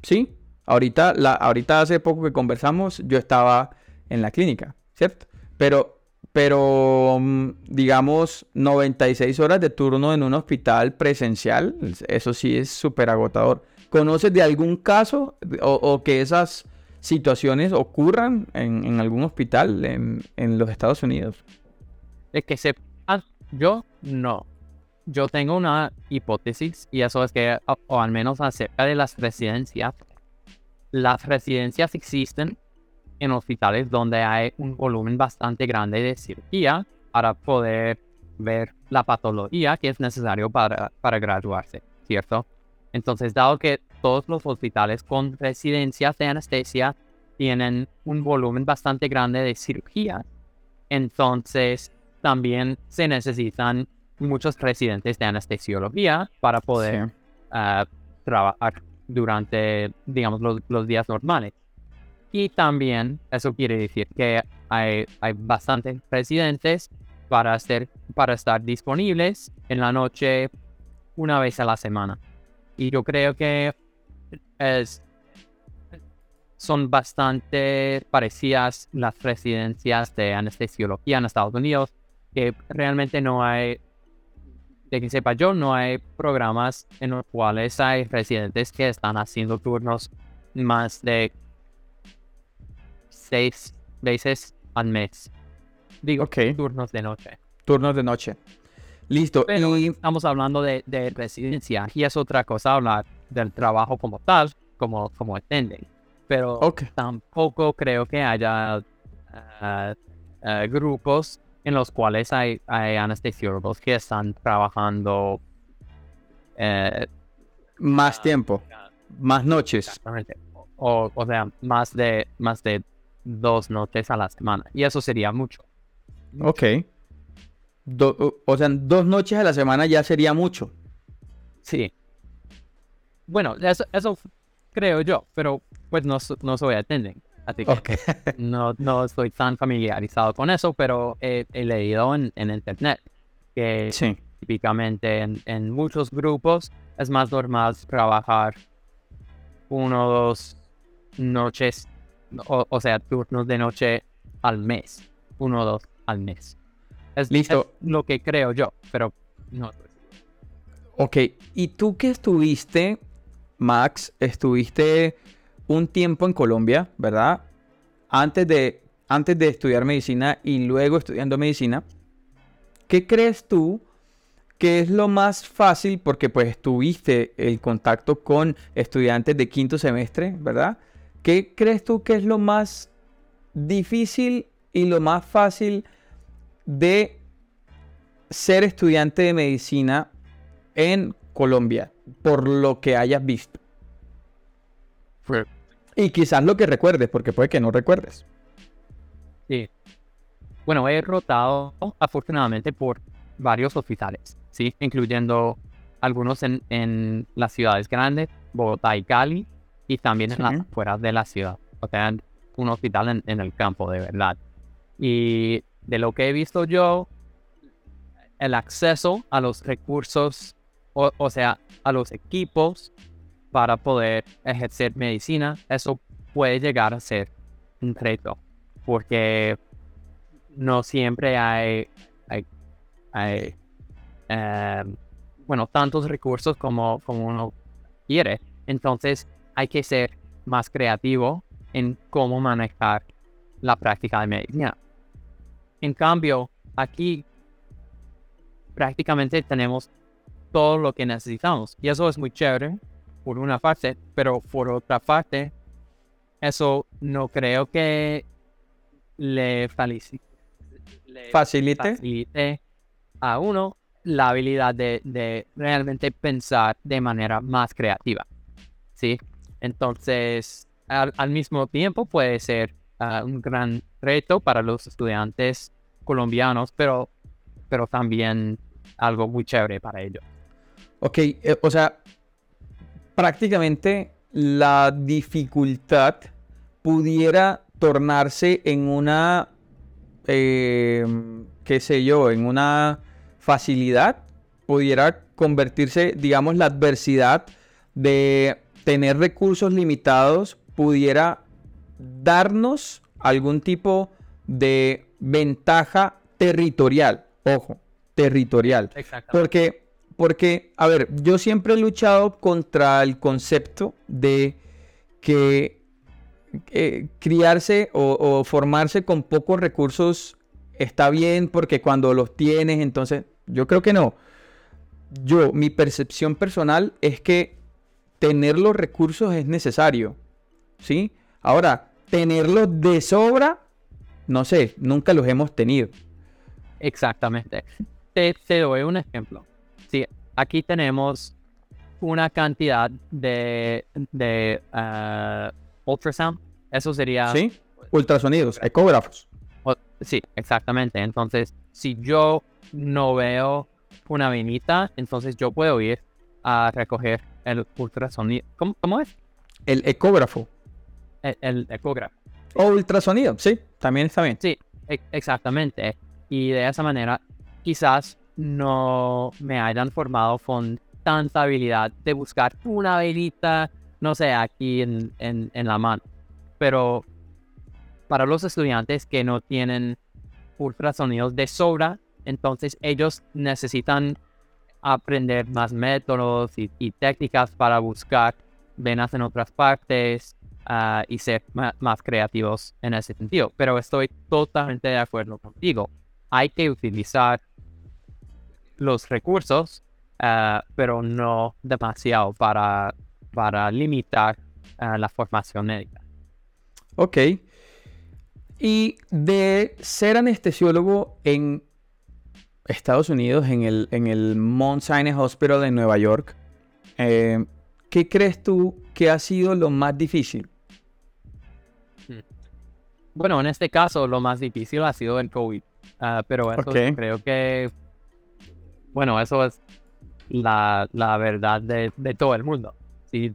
S1: ¿Sí? Ahorita, la, ahorita hace poco que conversamos, yo estaba en la clínica, ¿cierto? Pero, pero, mm, digamos, 96 horas de turno en un hospital presencial, eso sí es súper agotador. ¿Conoces de algún caso o que esas situaciones ocurran en, algún hospital en, los Estados Unidos?
S2: Es que se... yo no. Yo tengo una hipótesis y eso es que, o, al menos acerca de las residencias, las residencias existen en hospitales donde hay un volumen bastante grande de cirugía para poder ver la patología que es necesario para, para graduarse, ¿cierto? Entonces, dado que todos los hospitales con residencias de anestesia tienen un volumen bastante grande de cirugía. Entonces, también se necesitan muchos residentes de anestesiología para poder ah, trabajar durante, digamos, los, días normales. Y también eso quiere decir que hay, hay bastantes residentes para, hacer, para estar disponibles en la noche una vez a la semana. Y yo creo que es, son bastante parecidas las residencias de anestesiología en Estados Unidos, que realmente no hay, de que sepa yo, no hay programas en los cuales hay residentes que están haciendo turnos más de seis veces al mes. Digo, turnos de noche.
S1: turnos de noche. Listo.
S2: Pero
S1: y-
S2: estamos hablando de, de residencia y es otra cosa hablar del trabajo como tal, como, como attending. Pero tampoco creo que haya ah, ah, grupos en los cuales hay, hay anestesiólogos que están trabajando eh,
S1: Más
S2: Ah,
S1: tiempo, más noches.
S2: exactamente. O, o sea, más de, más de dos noches a la semana. Y eso sería mucho.
S1: Ok. Do- o- sea, dos noches a la semana ya sería mucho.
S2: Sí. Bueno, eso, eso creo yo, pero pues no, no soy attending. Así que no, no estoy tan familiarizado con eso, pero he, he leído en, en internet que
S1: Sí.
S2: típicamente en, en muchos grupos es más normal trabajar uno o dos noches, o, o sea, turnos de noche al mes. Uno o dos al mes. Es,
S1: Listo.
S2: es lo que creo yo, pero no.
S1: Ok. ¿Y tú que estuviste, Max, estuviste un tiempo en Colombia, ¿verdad? Antes de, antes de estudiar medicina y luego estudiando medicina. ¿Qué crees tú que es lo más fácil? Porque pues tuviste el contacto con estudiantes de quinto semestre, ¿verdad? ¿Qué crees tú que es lo más difícil y lo más fácil de ser estudiante de medicina en Colombia, por lo que hayas visto?
S2: Fue-
S1: Y quizás lo que recuerdes, porque puede que no recuerdes.
S2: Sí. Bueno, he rotado afortunadamente por varios hospitales, ¿sí? Incluyendo algunos en, en las ciudades grandes, Bogotá y Cali, y también en las afueras de la ciudad. O sea, un hospital en, en el campo, de verdad. Y de lo que he visto yo, el acceso a los recursos, o, o sea, a los equipos para poder ejercer medicina, eso puede llegar a ser un reto, porque no siempre hay, hay, em, bueno, tantos recursos como uno quiere. Entonces hay que ser más creativo en cómo manejar la práctica de medicina. En cambio, aquí prácticamente tenemos todo lo que necesitamos. Y eso es muy chévere, por una parte, pero por otra parte, eso no creo que le,
S1: Facilite.
S2: facilite a uno la habilidad de, de realmente pensar de manera más creativa. ¿Sí? Entonces, al, al mismo tiempo puede ser ah, un gran reto para los estudiantes colombianos, pero, pero también algo muy chévere para ellos.
S1: Ok, eh, o sea, prácticamente la dificultad pudiera tornarse en una, eh, qué sé yo, en una facilidad, pudiera convertirse, digamos, la adversidad de tener recursos limitados, pudiera darnos algún tipo de ventaja territorial, ojo, territorial. Porque, porque, a ver, yo siempre he luchado contra el concepto de que eh, criarse o, formarse con pocos recursos está bien porque cuando los tienes, entonces, yo creo que no. Yo, mi percepción personal es que tener los recursos es necesario, ¿sí? Ahora, tenerlos de sobra, no sé, nunca los hemos tenido.
S2: Exactamente. Te, te doy un ejemplo. Aquí tenemos una cantidad de, de ah, ultrasound. Eso sería...
S1: ¿Sí? Ultrasonidos, ecógrafos.
S2: sí, exactamente. Entonces, si yo no veo una venita, entonces yo puedo ir a recoger el ultrasonido. ¿Cómo, cómo es?
S1: El ecógrafo.
S2: El, el ecógrafo.
S1: O ultrasonido, sí, también está bien.
S2: Sí, e- exactamente. Y de esa manera, quizás no me hayan formado con tanta habilidad de buscar una velita, no sé, aquí en, en, la mano. Pero para los estudiantes que no tienen ultrasonidos de sobra, entonces ellos necesitan aprender más métodos y, y técnicas para buscar venas en otras partes ah, y ser ma- más creativos en ese sentido. Pero estoy totalmente de acuerdo contigo. Hay que utilizar los recursos, ah, pero no demasiado para, para limitar ah, la formación médica.
S1: Ok. Y de ser anestesiólogo en Estados Unidos, en el, en el Mount Sinai Hospital en Nueva York, eh, ¿qué crees tú que ha sido lo más difícil?
S2: Bueno, en este caso lo más difícil ha sido el COVID, ah, pero eso creo que, bueno, eso es la, la verdad de, de, todo el mundo. Sí,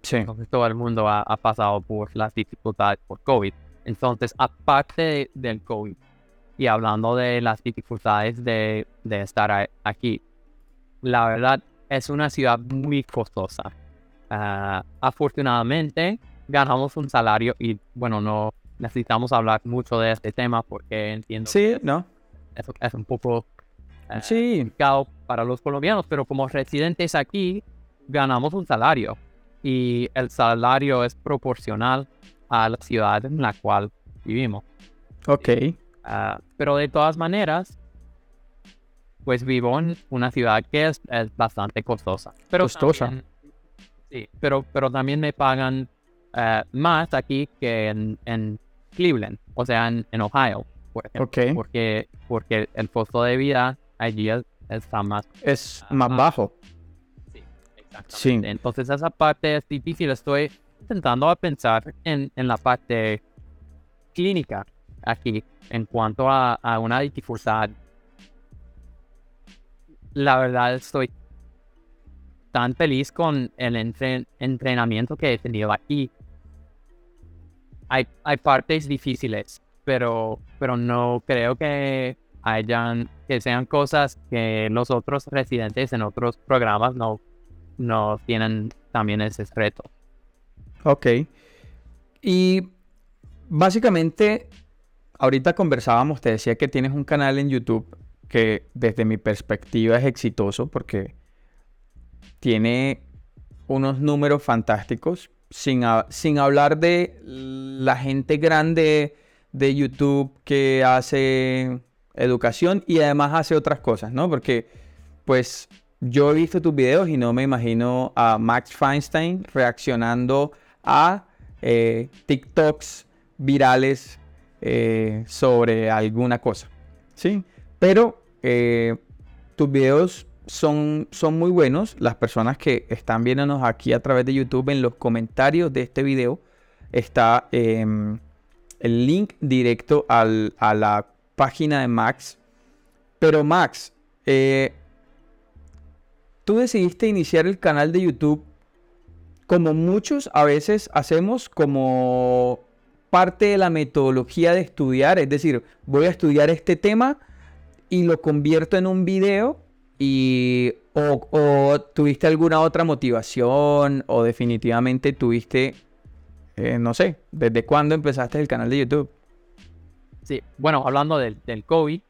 S2: todo el mundo ha, ha, pasado por las dificultades por COVID. Entonces, aparte del COVID y hablando de las dificultades de, de estar aquí, la verdad es una ciudad muy costosa. Ah, afortunadamente, ganamos un salario y, bueno, no necesitamos hablar mucho de este tema porque entiendo
S1: sí, ¿no?
S2: es, es un poco
S1: uh, sí.
S2: Para los colombianos, pero como residentes aquí, ganamos un salario y el salario es proporcional a la ciudad en la cual vivimos.
S1: Ok.
S2: Uh, pero de todas maneras, pues vivo en una ciudad que es, es bastante costosa. Pero
S1: costosa.
S2: También, sí, pero, pero también me pagan uh, más aquí que en, en, Cleveland, o sea, en, en Ohio, por ejemplo.
S1: Okay.
S2: Porque, porque el costo de vida allí es, está más...
S1: Es más bajo.
S2: Sí, exactamente. Sí. Entonces esa parte es difícil. Estoy intentando pensar en, en la parte clínica aquí en cuanto a, a una dificultad la verdad estoy tan feliz con el entre entrenamiento que he tenido aquí. Hay, hay partes difíciles, pero, pero no creo que hayan, que sean cosas que los otros residentes en otros programas no, no tienen también ese reto.
S1: Ok. Y básicamente, ahorita conversábamos, te decía que tienes un canal en YouTube que desde mi perspectiva es exitoso porque tiene unos números fantásticos, sin, sin hablar de la gente grande de YouTube que hace educación y además hace otras cosas, ¿no? Porque pues yo he visto tus videos y no me imagino a Max Feinstein reaccionando a eh, TikToks virales eh, sobre alguna cosa, ¿sí? Pero eh, tus videos son, son muy buenos. Las personas que están viéndonos aquí a través de YouTube, en los comentarios de este video está eh, el link directo al, a la página de Max. Pero Max, eh, tú decidiste iniciar el canal de YouTube como muchos a veces hacemos como parte de la metodología de estudiar. Es decir, voy a estudiar este tema y lo convierto en un video y o, tuviste alguna otra motivación o definitivamente tuviste, eh, no sé, ¿desde cuándo empezaste el canal de YouTube?
S2: Sí, bueno, hablando del, del COVID,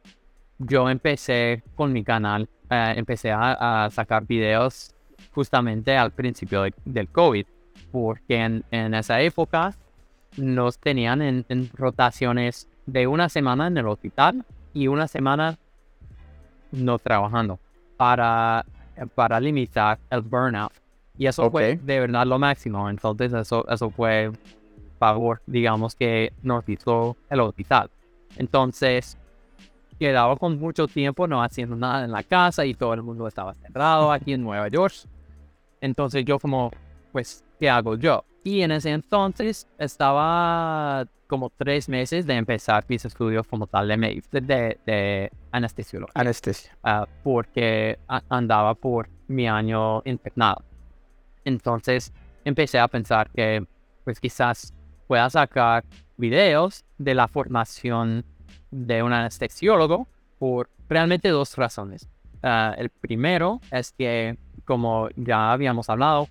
S2: yo empecé con mi canal, eh, empecé a, a, sacar videos justamente al principio de, del COVID, porque en, en, esa época nos tenían en, en rotaciones de una semana en el hospital y una semana no trabajando para, para limitar el burnout. Y eso
S1: okay.
S2: fue de verdad lo máximo. Entonces eso, eso fue favor, digamos, que nos hizo el hospital. Entonces, quedaba con mucho tiempo no haciendo nada en la casa y todo el mundo estaba cerrado aquí en Nueva York. Entonces yo como, pues, ¿qué hago yo? Y en ese entonces estaba como tres meses de empezar mis estudios como tal de, de, de anestesiología.
S1: Anestesia.
S2: Uh, porque andaba por mi año internado. Entonces empecé a pensar que pues quizás pueda sacar videos de la formación de un anestesiólogo por realmente dos razones. Uh, el primero es que, como ya habíamos hablado,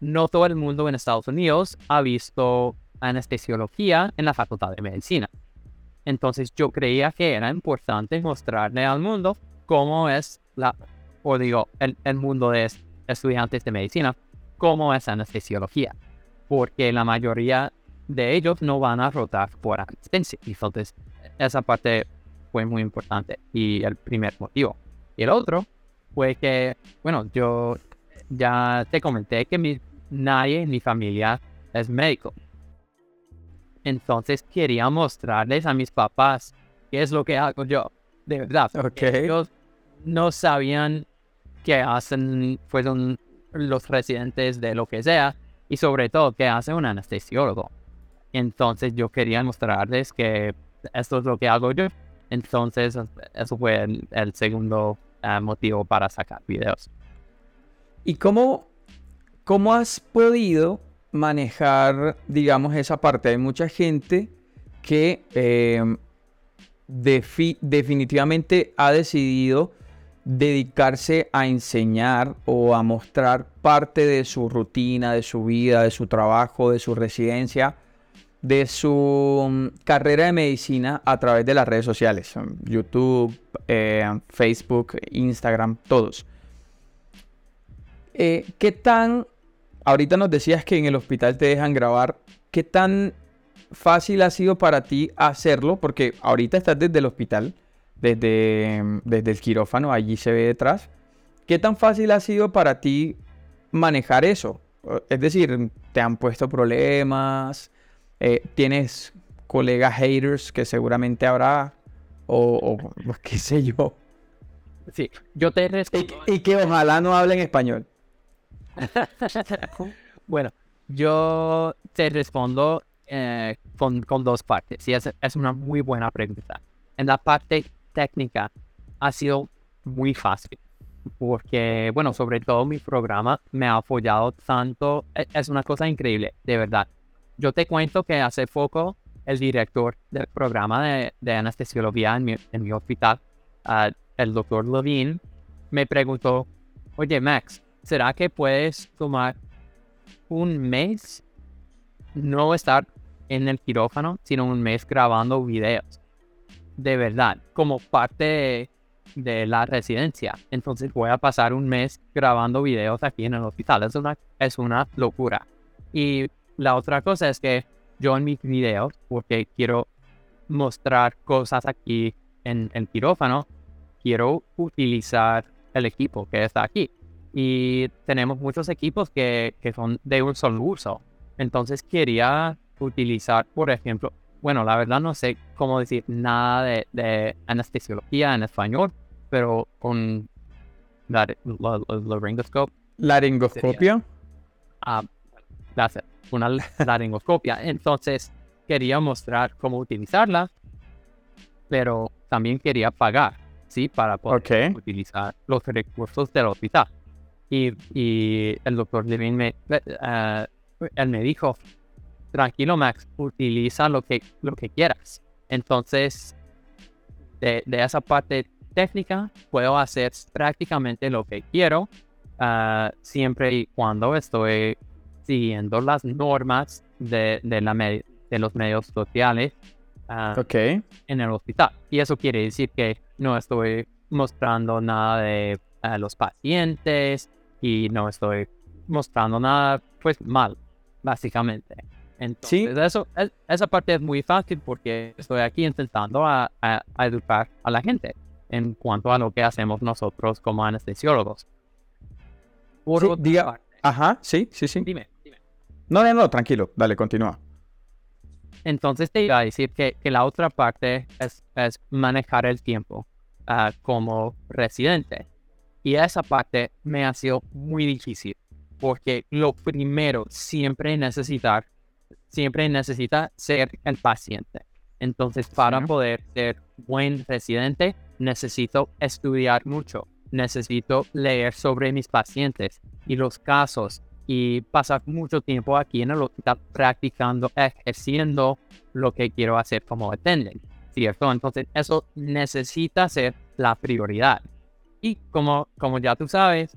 S2: no todo el mundo en Estados Unidos ha visto anestesiología en la Facultad de Medicina. Entonces yo creía que era importante mostrarle al mundo cómo es la, o digo, el, el mundo de estudiantes de medicina, cómo es anestesiología. Porque la mayoría de ellos no van a rotar por anestesia. Entonces esa parte fue muy importante y el primer motivo. Y el otro fue que, bueno, yo ya te comenté que mi, nadie en mi familia es médico. Entonces quería mostrarles a mis papás qué es lo que hago yo, de verdad. porque Ellos no sabían qué hacen, fueron los residentes de lo que sea, y sobre todo qué hace un anestesiólogo. Entonces yo quería mostrarles que esto es lo que hago yo. Entonces eso fue el, segundo eh, motivo para sacar videos.
S1: ¿Y cómo, cómo has podido manejar, digamos, esa parte? Hay mucha gente que eh, definitivamente ha decidido dedicarse a enseñar o a mostrar parte de su rutina, de su vida, de su trabajo, de su residencia, de su mm, carrera de medicina a través de las redes sociales, YouTube, eh, Facebook, Instagram, todos. Eh, ¿Qué tan, ahorita nos decías que en el hospital te dejan grabar, qué tan fácil ha sido para ti hacerlo? Porque ahorita estás desde el hospital, desde, desde el quirófano, allí se ve detrás. ¿Qué tan fácil ha sido para ti manejar eso? Es decir, ¿te han puesto problemas? Eh, ¿Tienes colegas haters que seguramente habrá? O, qué sé yo.
S2: Sí, yo te
S1: respondo. Y, que ojalá no hablen español.
S2: bueno, yo te respondo eh, con, dos partes. Y es, es una muy buena pregunta. En la parte técnica ha sido muy fácil porque, bueno, sobre todo mi programa me ha apoyado tanto. E, es una cosa increíble, de verdad. Yo te cuento que hace poco el director del programa de, de anestesiología en mi, hospital, ah, el doctor Levine, me preguntó, oye Max, ¿será que puedes tomar un mes no estar en el quirófano, sino un mes grabando videos? De verdad, como parte de, la residencia. Entonces voy a pasar un mes grabando videos aquí en el hospital. Es una, es una locura. Y la otra cosa es que yo en mis videos, porque quiero mostrar cosas aquí en el quirófano, quiero utilizar el equipo que está aquí. Y tenemos muchos equipos que, que son de un solo uso. Entonces quería utilizar, por ejemplo, bueno, la verdad no sé cómo decir nada de, de anestesiología en español, pero con la, la, laryngoscopia.
S1: ¿Laringoscopia?
S2: Ah, gracias. Una laringoscopia. Entonces, quería mostrar cómo utilizarla, pero también quería pagar, ¿sí? Para poder utilizar los recursos del hospital. Y, y el doctor Levin me, uh, él me dijo, tranquilo Max, utiliza lo que, lo que quieras. Entonces, de, esa parte técnica, puedo hacer prácticamente lo que quiero, ah, siempre y cuando estoy siguiendo las normas de, de, la de los medios sociales uh, en el hospital. Y eso quiere decir que no estoy mostrando nada de ah, los pacientes y no estoy mostrando nada pues mal, básicamente. Entonces, eso, esa parte es muy fácil porque estoy aquí intentando a, educar a la gente en cuanto a lo que hacemos nosotros como anestesiólogos.
S1: Por diga, ajá, sí, sí, sí.
S2: Dime.
S1: No, no, no, tranquilo, dale, continúa.
S2: Entonces te iba a decir que, que la otra parte es, es manejar el tiempo ah, como residente. Y esa parte me ha sido muy difícil porque lo primero siempre necesitar siempre necesita ser el paciente. Entonces, para poder ser buen residente, necesito estudiar mucho, necesito leer sobre mis pacientes y los casos y pasar mucho tiempo aquí en el hospital practicando, ejerciendo lo que quiero hacer como attendant, ¿cierto? Entonces, eso necesita ser la prioridad. Y como, como ya tú sabes,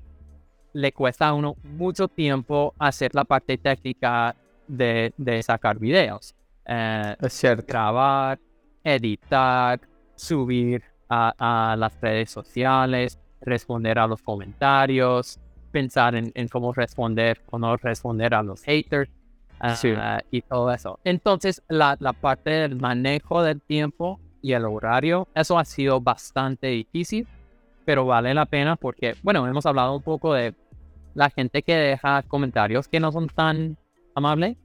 S2: le cuesta a uno mucho tiempo hacer la parte técnica de, sacar videos.
S1: Eh, es cierto.
S2: Grabar, editar, subir a, las redes sociales, responder a los comentarios, pensar en, cómo responder o no responder a los haters eh, y todo eso. Entonces, la, la, parte del manejo del tiempo y el horario, eso ha sido bastante difícil, pero vale la pena porque, bueno, hemos hablado un poco de la gente que deja comentarios que no son tan amables,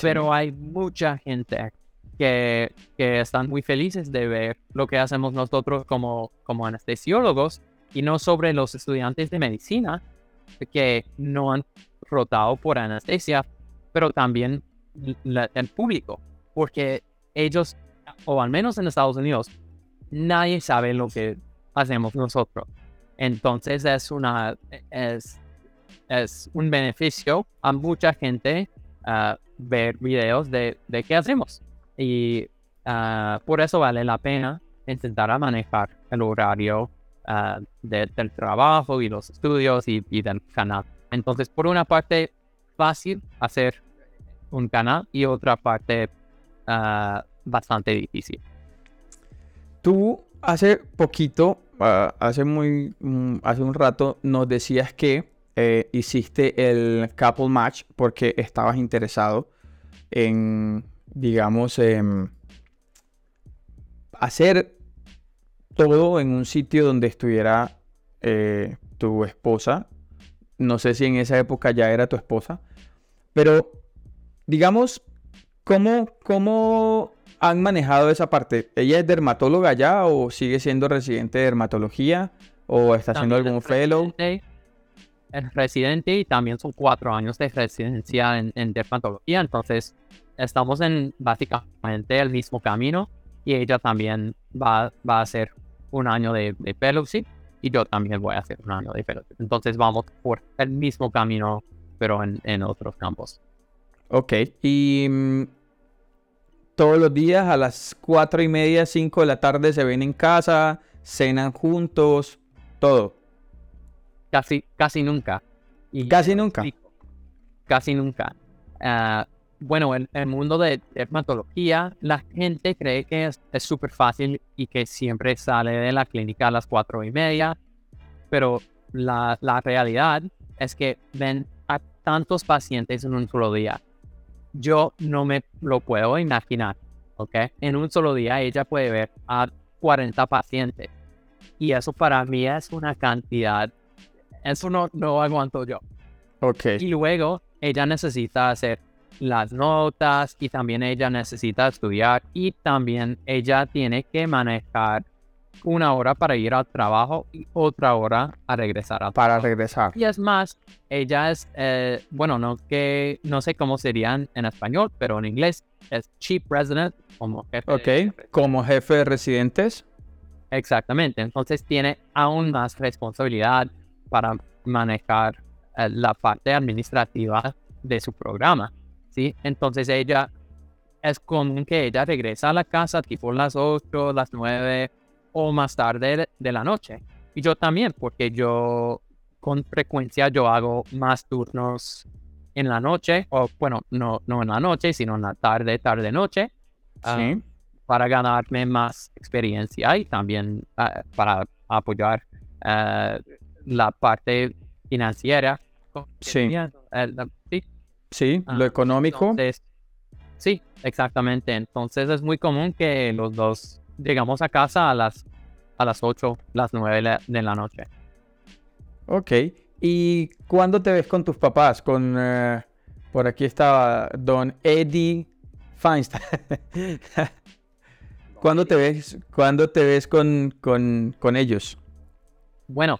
S2: pero hay mucha gente que, que, están muy felices de ver lo que hacemos nosotros como, como anestesiólogos y no sobre los estudiantes de medicina que no han rotado por anestesia, pero también el público, porque ellos, o al menos en Estados Unidos, nadie sabe lo que hacemos nosotros. Entonces es una es, es un beneficio a mucha gente uh, ver videos de, de, qué hacemos. Y uh, por eso vale la pena intentar manejar el horario uh, del trabajo y los estudios y, del canal. Entonces, por una parte, fácil hacer un canal y otra parte bastante difícil.
S1: Tú hace poquito, ah, hace muy, mm, hace un rato, nos decías que eh, hiciste el couple match porque estabas interesado en, digamos, hacer todo en un sitio donde estuviera eh, tu esposa. No sé si en esa época ya era tu esposa, pero digamos, ¿cómo, cómo han manejado esa parte? ¿Ella es dermatóloga ya o sigue siendo residente de dermatología o está haciendo algún fellow?
S2: Es residente y también son cuatro años de residencia en, dermatología, entonces estamos en básicamente el mismo camino y ella también va, va a hacer un año de, de fellowship y yo también voy a hacer un año de fellowship. Entonces vamos por el mismo camino, pero en, en otros campos.
S1: Ok, y mm, todos los días a las cuatro y media, cinco de la tarde se ven en casa, cenan juntos, todo.
S2: Casi, casi nunca.
S1: Y casi nunca.
S2: Casi nunca. Ah, bueno, en el mundo de dermatología, la gente cree que es súper fácil y que siempre sale de la clínica a las cuatro y media, pero la, la realidad es que ven a tantos pacientes en un solo día yo no me lo puedo imaginar, ¿ok? En un solo día ella puede ver a 40 pacientes. Y eso para mí es una cantidad, eso no, no aguanto yo.
S1: Ok.
S2: Y luego ella necesita hacer las notas y también ella necesita estudiar y también ella tiene que manejar una hora para ir al trabajo y otra hora a regresar al
S1: Para regresar.
S2: Y es más, ella es, eh, bueno, no, que, no sé cómo serían en español, pero en inglés es Chief Resident como
S1: jefe. Ok, como jefe de residentes.
S2: Exactamente, entonces tiene aún más responsabilidad para manejar eh, la parte administrativa de su programa, ¿sí? Entonces ella, es común que ella regresa a la casa tipo las 8, las 9 o más tarde de la noche. Y yo también, porque yo con frecuencia yo hago más turnos en la noche, o bueno, no, no en la noche, sino en la tarde, tarde, noche, ah, para ganarme más experiencia y también ah, para apoyar ah, la parte financiera.
S1: Sí. Sí. lo económico.
S2: sí, exactamente. Entonces es muy común que los dos llegamos a casa a las, a las 8, las 9 de la noche.
S1: Ok. ¿Y cuándo te ves con tus papás? Con, eh, por aquí estaba Don Eddie Feinstein. ¿Cuándo te ves, ¿cuándo te ves con, con, con ellos?
S2: Bueno,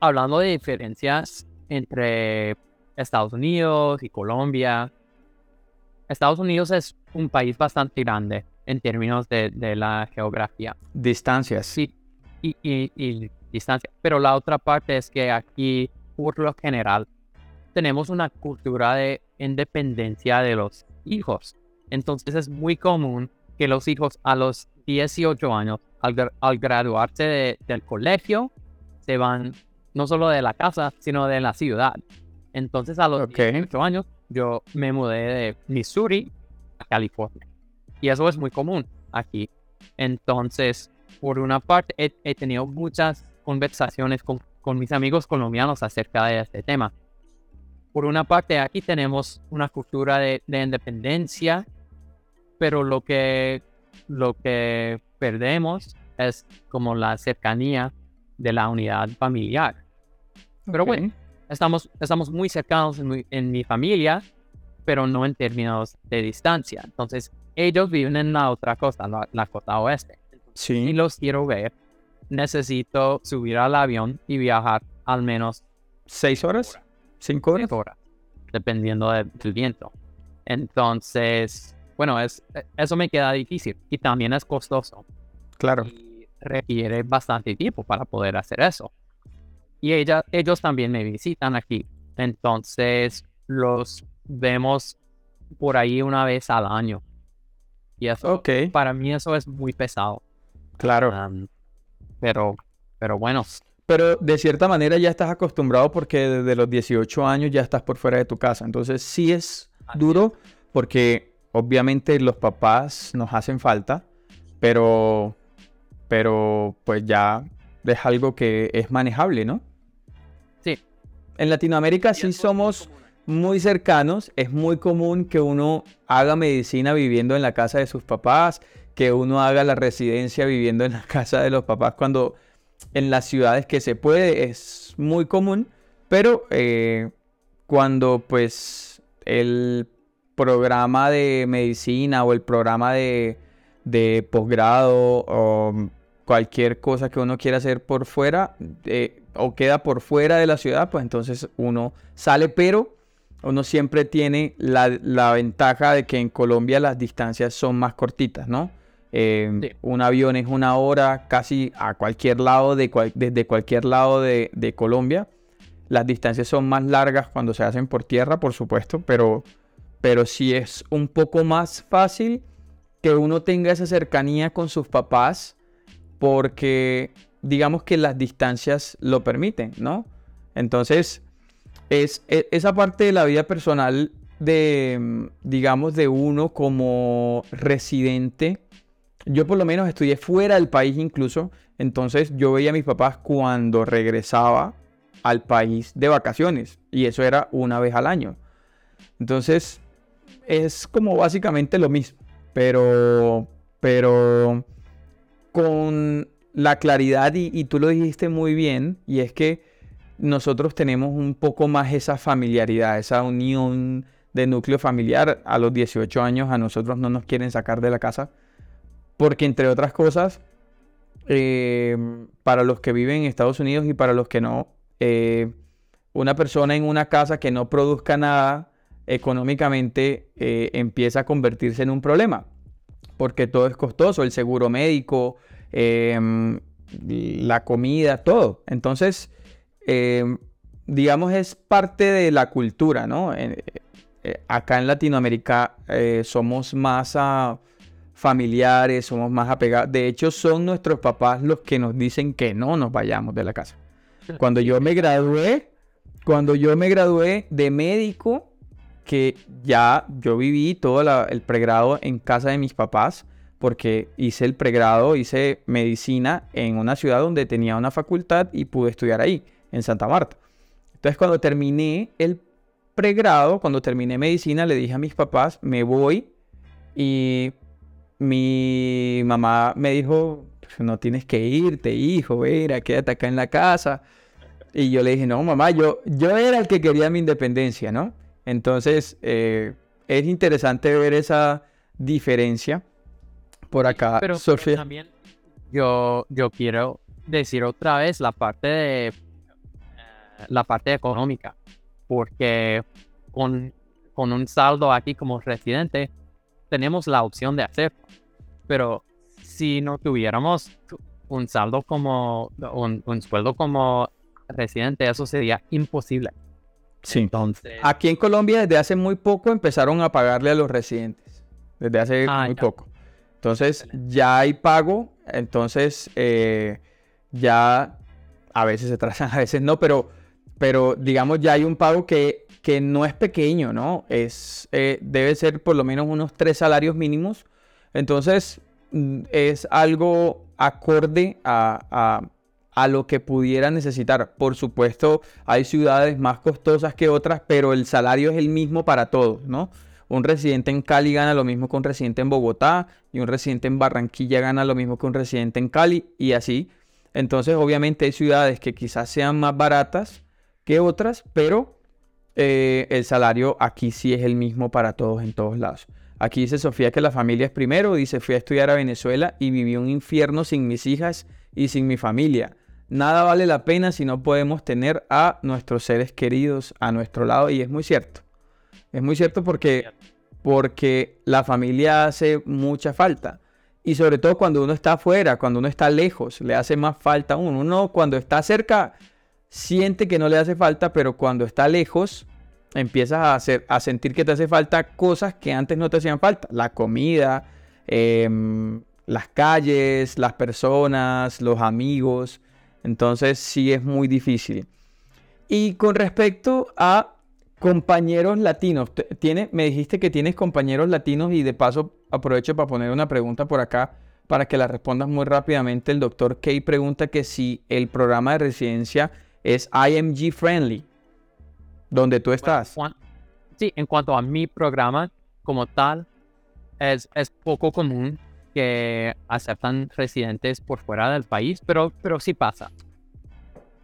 S2: hablando de diferencias entre Estados Unidos y Colombia, Estados Unidos es un país bastante grande en términos de, de la geografía.
S1: Distancias.
S2: Sí, y, y, y, distancia. Pero la otra parte es que aquí, por lo general, tenemos una cultura de independencia de los hijos. Entonces es muy común que los hijos a los 18 años, al, al graduarse del colegio, se van no solo de la casa, sino de la ciudad. Entonces a los 18 años yo me mudé de Missouri a California. Y eso es muy común aquí. Entonces, por una parte, he, tenido muchas conversaciones con, con, mis amigos colombianos acerca de este tema. Por una parte, aquí tenemos una cultura de, de independencia, pero lo que, lo que perdemos es como la cercanía de la unidad familiar. Pero bueno, estamos, estamos muy cercanos en mi, en mi familia, pero no en términos de distancia. Entonces, ellos viven en la otra costa, la, la costa oeste. Si
S1: Sí.
S2: los quiero ver, necesito subir al avión y viajar al menos
S1: ¿Seis horas? ¿Cinco horas?
S2: cinco horas, dependiendo de- del viento. Entonces, bueno, es, eso me queda difícil y también es costoso
S1: Claro.
S2: y requiere bastante tiempo para poder hacer eso. Y ella, ellos también me visitan aquí. Entonces los vemos por ahí una vez al año. Y eso,
S1: Ok,
S2: para mí eso es muy pesado.
S1: claro.
S2: Pero, pero bueno,
S1: Pero de cierta manera ya estás acostumbrado porque desde los 18 años ya estás por fuera de tu casa. Entonces sí es duro porque obviamente los papás nos hacen falta, pero, pero pues ya es algo que es manejable, ¿no?
S2: Sí.
S1: En Latinoamérica sí somos muy cercanos. Es muy común que uno haga medicina viviendo en la casa de sus papás, que uno haga la residencia viviendo en la casa de los papás cuando en las ciudades que se puede es muy común, pero eh, cuando pues el programa de medicina o el programa de, de posgrado o cualquier cosa que uno quiera hacer por fuera eh, o queda por fuera de la ciudad, pues entonces uno sale, pero uno siempre tiene la, la ventaja de que en Colombia las distancias son más cortitas, ¿no? Eh,
S2: Sí.
S1: Un avión es una hora casi a cualquier lado, de cual- desde cualquier lado de, de Colombia. Las distancias son más largas cuando se hacen por tierra, por supuesto, pero, pero sí es un poco más fácil que uno tenga esa cercanía con sus papás porque digamos que las distancias lo permiten, ¿no? Entonces, es e- esa parte de la vida personal de, mm, digamos, de uno como residente. Yo por lo menos estudié fuera del país incluso, entonces yo veía a mis papás cuando regresaba al país de vacaciones y eso era una vez al año. Entonces, es como básicamente lo mismo, pero, pero con la claridad y, tú lo dijiste muy bien, y es que nosotros tenemos un poco más esa familiaridad, esa unión de núcleo familiar. A los 18 años a nosotros no nos quieren sacar de la casa, porque entre otras cosas, eh, para los que viven en Estados Unidos y para los que no, eh, una persona en una casa que no produzca nada económicamente eh, empieza a convertirse en un problema, porque todo es costoso, el seguro médico, em, la comida, todo. Entonces, em, digamos, es parte de la cultura, ¿no? Eh, acá en Latinoamérica eh, somos más familiares, somos más apegados. De hecho, son nuestros papás los que nos dicen que no nos vayamos de la casa. Cuando yo me gradué, cuando yo me gradué de médico, que ya yo viví todo el pregrado en casa de mis papás, porque hice el pregrado, hice medicina en una ciudad donde tenía una facultad y pude estudiar ahí, en Santa Marta. Entonces, cuando terminé el pregrado, cuando terminé medicina, le dije a mis papás, me voy y mi mamá me dijo, "Pues, no tienes que irte, hijo, mira, quédate acá en la casa. Y yo le dije, no, mamá, yo, yo era el que quería mi independencia, ¿no? Entonces, eh, es interesante ver esa diferencia por acá.
S2: pero, también yo, yo quiero decir otra vez la parte de eh, la parte económica, porque con, con un saldo aquí como residente tenemos la opción de hacerlo, pero si no tuviéramos un saldo como un, un sueldo como residente, eso sería imposible.
S1: Sí.
S2: Entonces,
S1: Aquí en Colombia desde hace muy poco empezaron a pagarle a los residentes. Desde hace
S2: Ah,
S1: muy
S2: ya.
S1: poco. Entonces ya hay pago. Entonces eh, ya a veces se trazan, a veces no, pero, pero digamos ya hay un pago que, que no es pequeño, ¿no? Es, eh, debe ser por lo menos unos tres salarios mínimos. Entonces mm, es algo acorde a, a- a lo que pudiera necesitar. Por supuesto, hay ciudades más costosas que otras, pero el salario es el mismo para todos, ¿no? Un residente en Cali gana lo mismo que un residente en Bogotá y un residente en Barranquilla gana lo mismo que un residente en Cali y así. Entonces, obviamente hay ciudades que quizás sean más baratas que otras, pero eh, el salario aquí sí es el mismo para todos en todos lados. Aquí dice Sofía que la familia es primero, dice fui a estudiar a Venezuela y viví un infierno sin mis hijas y sin mi familia. Nada vale la pena si no podemos tener a nuestros seres queridos a nuestro lado y es muy cierto. Es muy cierto porque, porque la familia hace mucha falta. Y sobre todo cuando uno está afuera, cuando uno está lejos, le hace más falta a uno. Uno cuando está cerca siente que no le hace falta, pero cuando está lejos empiezas a, hacer, a sentir que te hace falta cosas que antes no te hacían falta. La comida, em, las calles, las personas, los amigos. Entonces sí es muy difícil. Y con respecto a compañeros latinos, ¿tiene, me dijiste que tienes compañeros latinos y de paso aprovecho para poner una pregunta por acá para que la respondas muy rápidamente. El doctor Kay pregunta que si el programa de residencia es IMG friendly, donde tú estás.
S2: sí, en cuanto a mi programa como tal, es, es poco común que aceptan residentes por fuera del país, pero, pero sí pasa,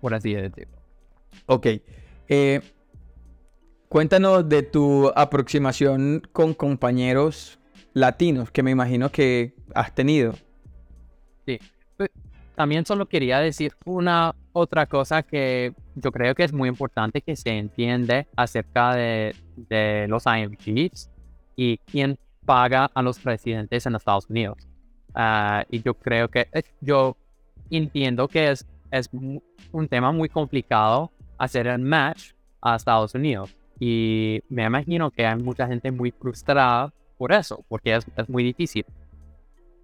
S2: por así decirlo.
S1: Ok. Eh, cuéntanos de tu aproximación con compañeros latinos que me imagino que has tenido.
S2: Sí. Pues, también solo quería decir una otra cosa que yo creo que es muy importante que se entiende acerca de, de los IMGs y quién paga a los residentes en Estados Unidos. Ah, y yo creo que eh, yo entiendo que es, es un tema muy complicado hacer el match a Estados Unidos. Y me imagino que hay mucha gente muy frustrada por eso, porque es, es muy difícil.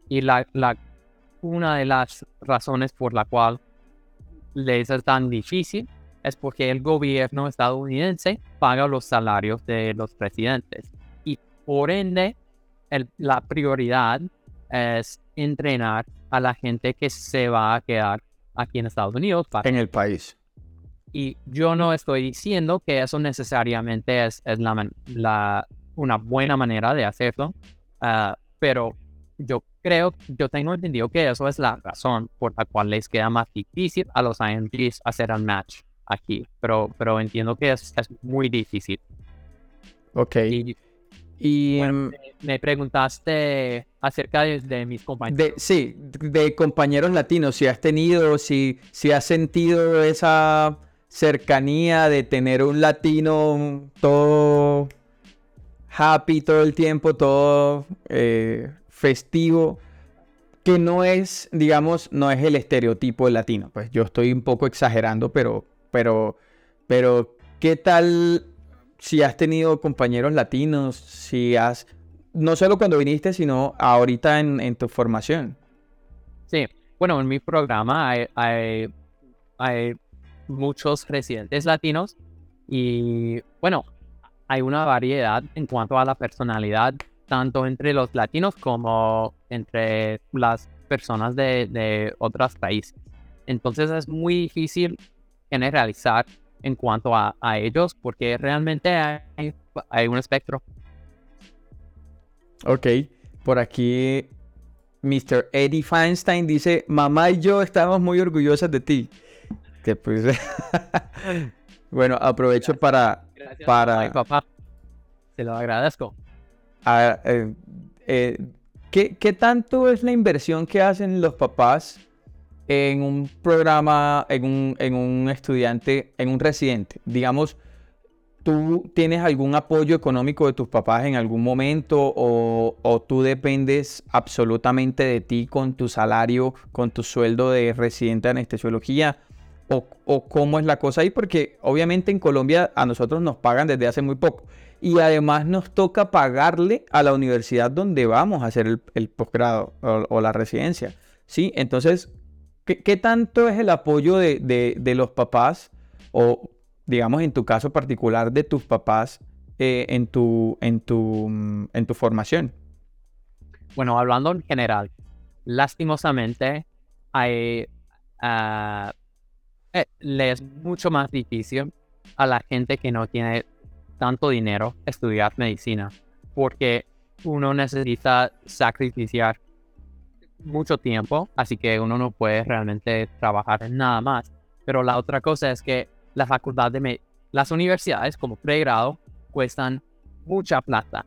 S2: Y la, la, una de las razones por la cual les es tan difícil es porque el gobierno estadounidense paga los salarios de los presidentes. Y por ende, la prioridad es entrenar a la gente que se va a quedar aquí en Estados Unidos.
S1: En el país.
S2: Y yo no estoy diciendo que eso necesariamente es, es la, una buena manera de hacerlo, ah, pero yo creo, yo tengo entendido que eso es la razón por la cual les queda más difícil a los IMGs hacer el match aquí, pero, pero entiendo que es, es muy difícil.
S1: Ok.
S2: Y, em, me preguntaste acerca de, mis compañeros.
S1: sí, de compañeros latinos, si has tenido, si, si has sentido esa cercanía de tener un latino todo happy todo el tiempo, todo eh, festivo, que no es, digamos, no es el estereotipo del latino. Pues yo estoy un poco exagerando, pero, pero, pero, ¿qué tal si has tenido compañeros latinos? Si has, no solo cuando viniste, sino ahorita en, tu formación.
S2: Sí, bueno, en mi programa hay, hay muchos residentes latinos y, bueno, hay una variedad en cuanto a la personalidad tanto entre los latinos como entre las personas de, otros países. Entonces es muy difícil generalizar en cuanto a, ellos porque realmente hay, un espectro.
S1: Ok, por aquí Mr. Eddie Feinstein dice, mamá y yo estamos muy orgullosas de ti. Que pues... bueno, aprovecho para... para...
S2: papá. Se lo agradezco.
S1: Eh, eh, ¿qué, tanto es la inversión que hacen los papás en un programa, en un, en un estudiante, en un residente? Digamos, ¿tú tienes algún apoyo económico de tus papás en algún momento o, o, tú dependes absolutamente de ti con tu salario, con tu sueldo de residente de anestesiología? O, ¿O, cómo es la cosa ahí? Porque obviamente en Colombia a nosotros nos pagan desde hace muy poco y además nos toca pagarle a la universidad donde vamos a hacer el, posgrado o, la residencia. ¿sí? Entonces, ¿qué, tanto es el apoyo de, los papás o, digamos, en tu caso particular, de tus papás eh, en, tu, en, tu, formación?
S2: Bueno, hablando en general, lastimosamente, hay, uh, le es mucho más difícil a la gente que no tiene tanto dinero estudiar medicina, porque uno necesita sacrificar mucho tiempo, así que uno no puede realmente trabajar en nada más. Pero la otra cosa es que la facultad de las universidades como pregrado cuestan mucha plata,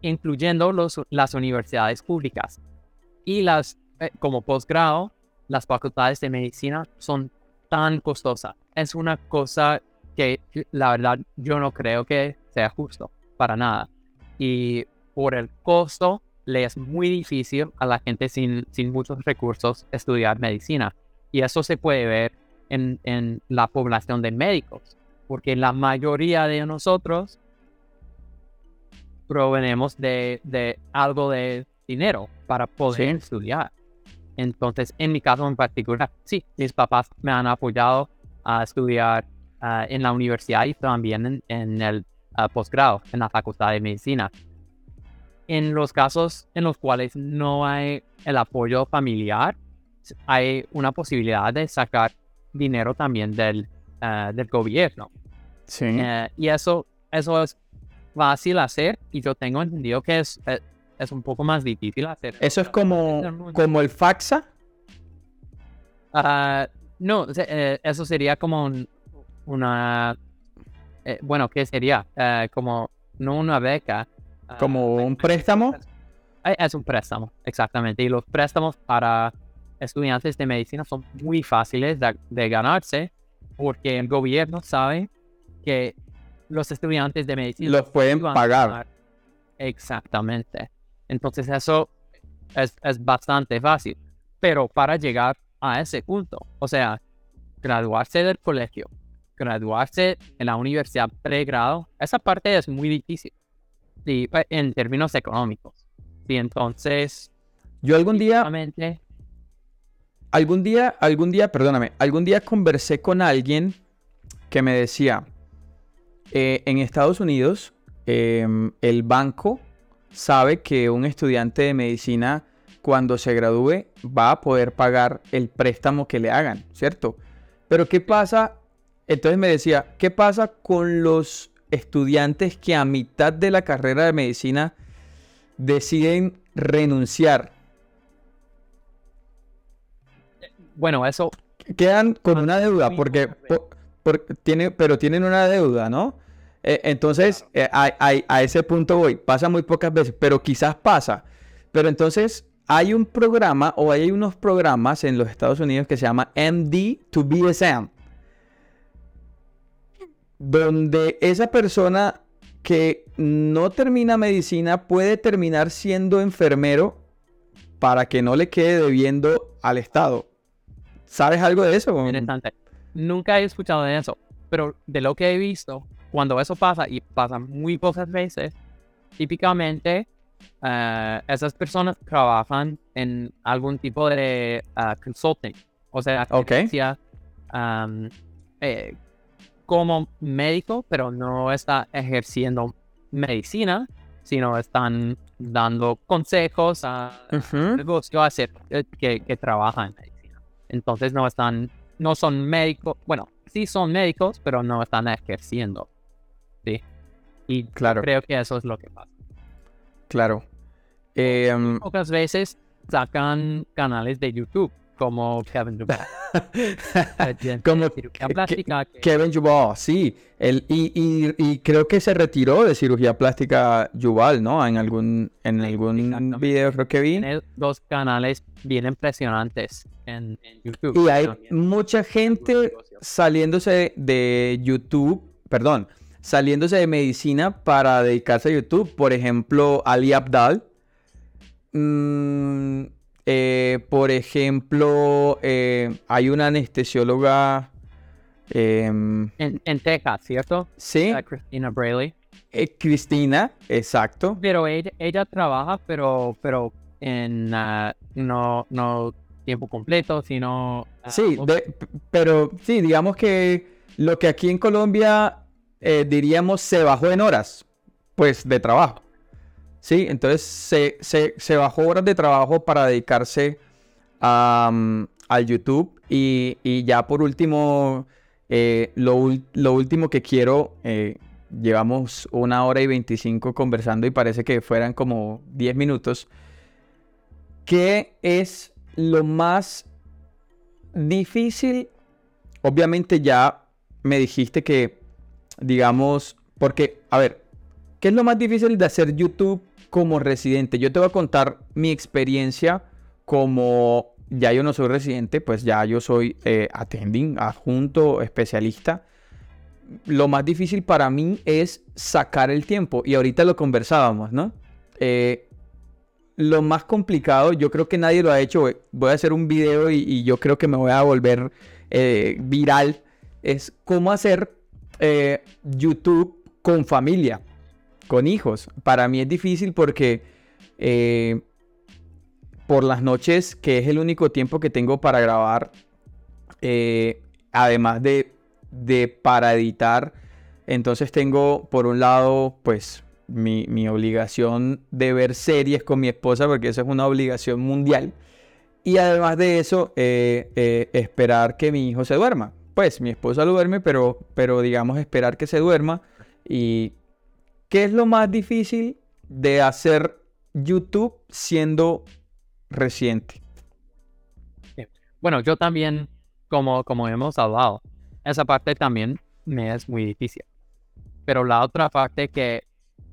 S2: incluyendo los, las universidades públicas. Y las eh, como posgrado, las facultades de medicina son tan costosas. Es una cosa que la verdad yo no creo que sea justo para nada. Y por el costo le es muy difícil a la gente sin, sin muchos recursos estudiar medicina. Y eso se puede ver en, en la población de médicos, porque la mayoría de nosotros provenemos de, de algo de dinero para poder estudiar. Entonces, en mi caso en particular, sí, mis papás me han apoyado a estudiar ah, en la universidad y también en, el ah, posgrado, en la facultad de medicina. En los casos en los cuales no hay el apoyo familiar, hay una posibilidad de sacar dinero también del, ah, del gobierno.
S1: Sí.
S2: Eh, y eso, eso es fácil hacer y yo tengo entendido que es, eh, es un poco más difícil hacer.
S1: ¿Eso es como, como el faxa?
S2: Ah, no, eh, eso sería como una... Eh, bueno, ¿qué sería? Eh, como, no una beca.
S1: Ah, ¿Como un préstamo?
S2: Es un préstamo, exactamente. Y los préstamos para estudiantes de medicina son muy fáciles de, ganarse porque el gobierno sabe que los estudiantes de medicina
S1: los pueden pagar.
S2: Exactamente. Entonces eso es, bastante fácil. Pero para llegar a ese punto, o sea, graduarse del colegio, graduarse en la universidad pregrado, esa parte es muy difícil. Sí, en términos económicos. Y entonces...
S1: Yo algún día... Algún día, algún día, perdóname, algún día conversé con alguien que me decía, eh, en Estados Unidos, em, el banco sabe que un estudiante de medicina cuando se gradúe va a poder pagar el préstamo que le hagan, ¿cierto? Pero ¿qué pasa? Entonces me decía, ¿qué pasa con los estudiantes que a mitad de la carrera de medicina deciden renunciar?
S2: Bueno, eso...
S1: Quedan con una deuda, porque, tiene, pero tienen una deuda, ¿no? Eh, entonces, eh, a, ese punto voy. Pasa muy pocas veces, pero quizás pasa. Pero entonces, hay un programa o hay unos programas en los Estados Unidos que se llama MD to BSM. Donde esa persona que no termina medicina puede terminar siendo enfermero para que no le quede debiendo al Estado. ¿Sabes algo de eso?
S2: Interesante. Nunca he escuchado de eso, pero de lo que he visto, cuando eso pasa, y pasa muy pocas veces, típicamente eh, esas personas trabajan en algún tipo de uh, consulting. O sea, eh, como médico, pero no está ejerciendo medicina, sino están dando consejos a hacer, eh, que, que trabajan en medicina. Entonces no están, no son médicos, bueno, sí son médicos, pero no están ejerciendo. Sí. Y claro. creo que eso es lo que pasa.
S1: Claro.
S2: Eh, Pocas veces sacan canales de YouTube como Kevin Duball.
S1: como plástica, Kevin Duball, sí. El, y, y, creo que se retiró de cirugía plástica Duball, ¿no? En algún, en algún video creo que vi.
S2: Tiene dos canales bien impresionantes en, en YouTube.
S1: Y hay mucha gente saliéndose de YouTube, perdón, saliéndose de medicina para dedicarse a YouTube. Por ejemplo, Ali Abdal. Mm, eh, por ejemplo, eh, hay una anestesióloga.
S2: Em, en, Texas, ¿cierto?
S1: Sí.
S2: Cristina Brayley.
S1: Eh, Cristina, exacto.
S2: Pero ella, trabaja, pero, pero en ah, no, no tiempo completo, sino.
S1: Ah, sí, pero sí, digamos que lo que aquí en Colombia diríamos, se bajó en horas, pues, de trabajo. Sí, entonces se, bajó horas de trabajo para dedicarse al YouTube. Y, ya por último, eh, lo, último que quiero, eh, llevamos una hora y 25 conversando y parece que fueran como 10 minutos. ¿qué es lo más difícil? Obviamente ya me dijiste que, digamos, porque, a ver, ¿qué es lo más difícil de hacer YouTube como residente? Yo te voy a contar mi experiencia como ya yo no soy residente, pues ya yo soy eh, attending, adjunto, especialista. Lo más difícil para mí es sacar el tiempo. Y ahorita lo conversábamos, ¿no? Eh, lo más complicado, yo creo que nadie lo ha hecho. Voy a hacer un video y, yo creo que me voy a volver eh, viral. Es cómo hacer YouTube con familia, con hijos. Para mí es difícil porque por las noches, que es el único tiempo que tengo para grabar, eh, además de, de, para editar, entonces tengo por un lado, pues mi, obligación de ver series con mi esposa, porque esa es una obligación mundial. Y además de eso, eh, eh, esperar que mi hijo se duerma. Pues mi esposa lo duerme, pero, pero digamos esperar que se duerma. ¿Y qué es lo más difícil de hacer YouTube siendo reciente.
S2: Bueno, yo también, como, como hemos hablado, esa parte también me es muy difícil. Pero la otra parte que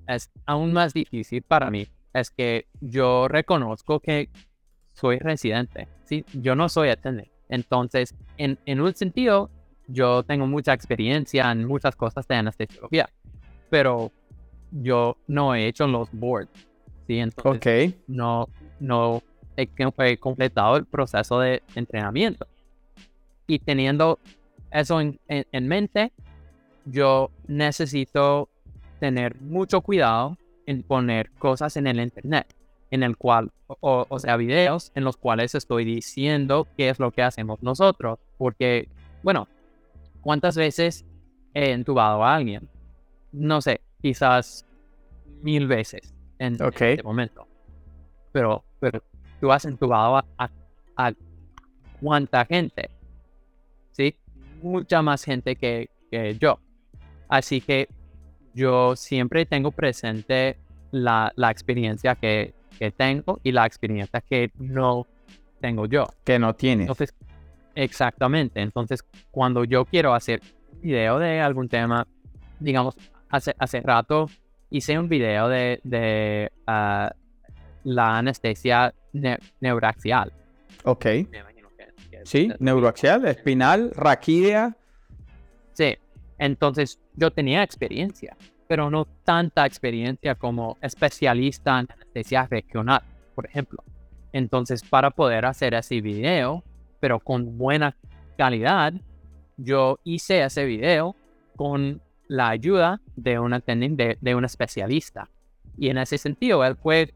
S2: es aún más difícil para mí es que yo reconozco que soy residente, ¿sí? Yo no soy atendente. Entonces, en, en un sentido, yo tengo mucha experiencia en muchas cosas de anestesiología, pero yo no he hecho los boards, ¿sí? Entonces, no, no he, completado el proceso de entrenamiento. Y teniendo eso en, mente, yo necesito tener mucho cuidado en poner cosas en el internet, en el cual, o, sea, videos en los cuales estoy diciendo qué es lo que hacemos nosotros. Porque, bueno, ¿cuántas veces he entubado a alguien? No sé, quizás mil veces en, en este momento. Pero, pero tú has entubado a, a, cuánta gente, ¿sí? Mucha más gente que, yo. Así que yo siempre tengo presente la, la experiencia que, que, tengo y la experiencia que no tengo yo.
S1: Que no tienes.
S2: Entonces, exactamente. Entonces, cuando yo quiero hacer video de algún tema, digamos, hace, hace rato hice un video de, de ah, la anestesia neuraxial.
S1: Ok. sí, neuroaxial, espinal, raquídea.
S2: Sí, entonces yo tenía experiencia, pero no tanta experiencia como especialista en anestesia regional, por ejemplo. Entonces, para poder hacer ese video, pero con buena calidad, yo hice ese video con la ayuda de un de, de un especialista. Y en ese sentido, él fue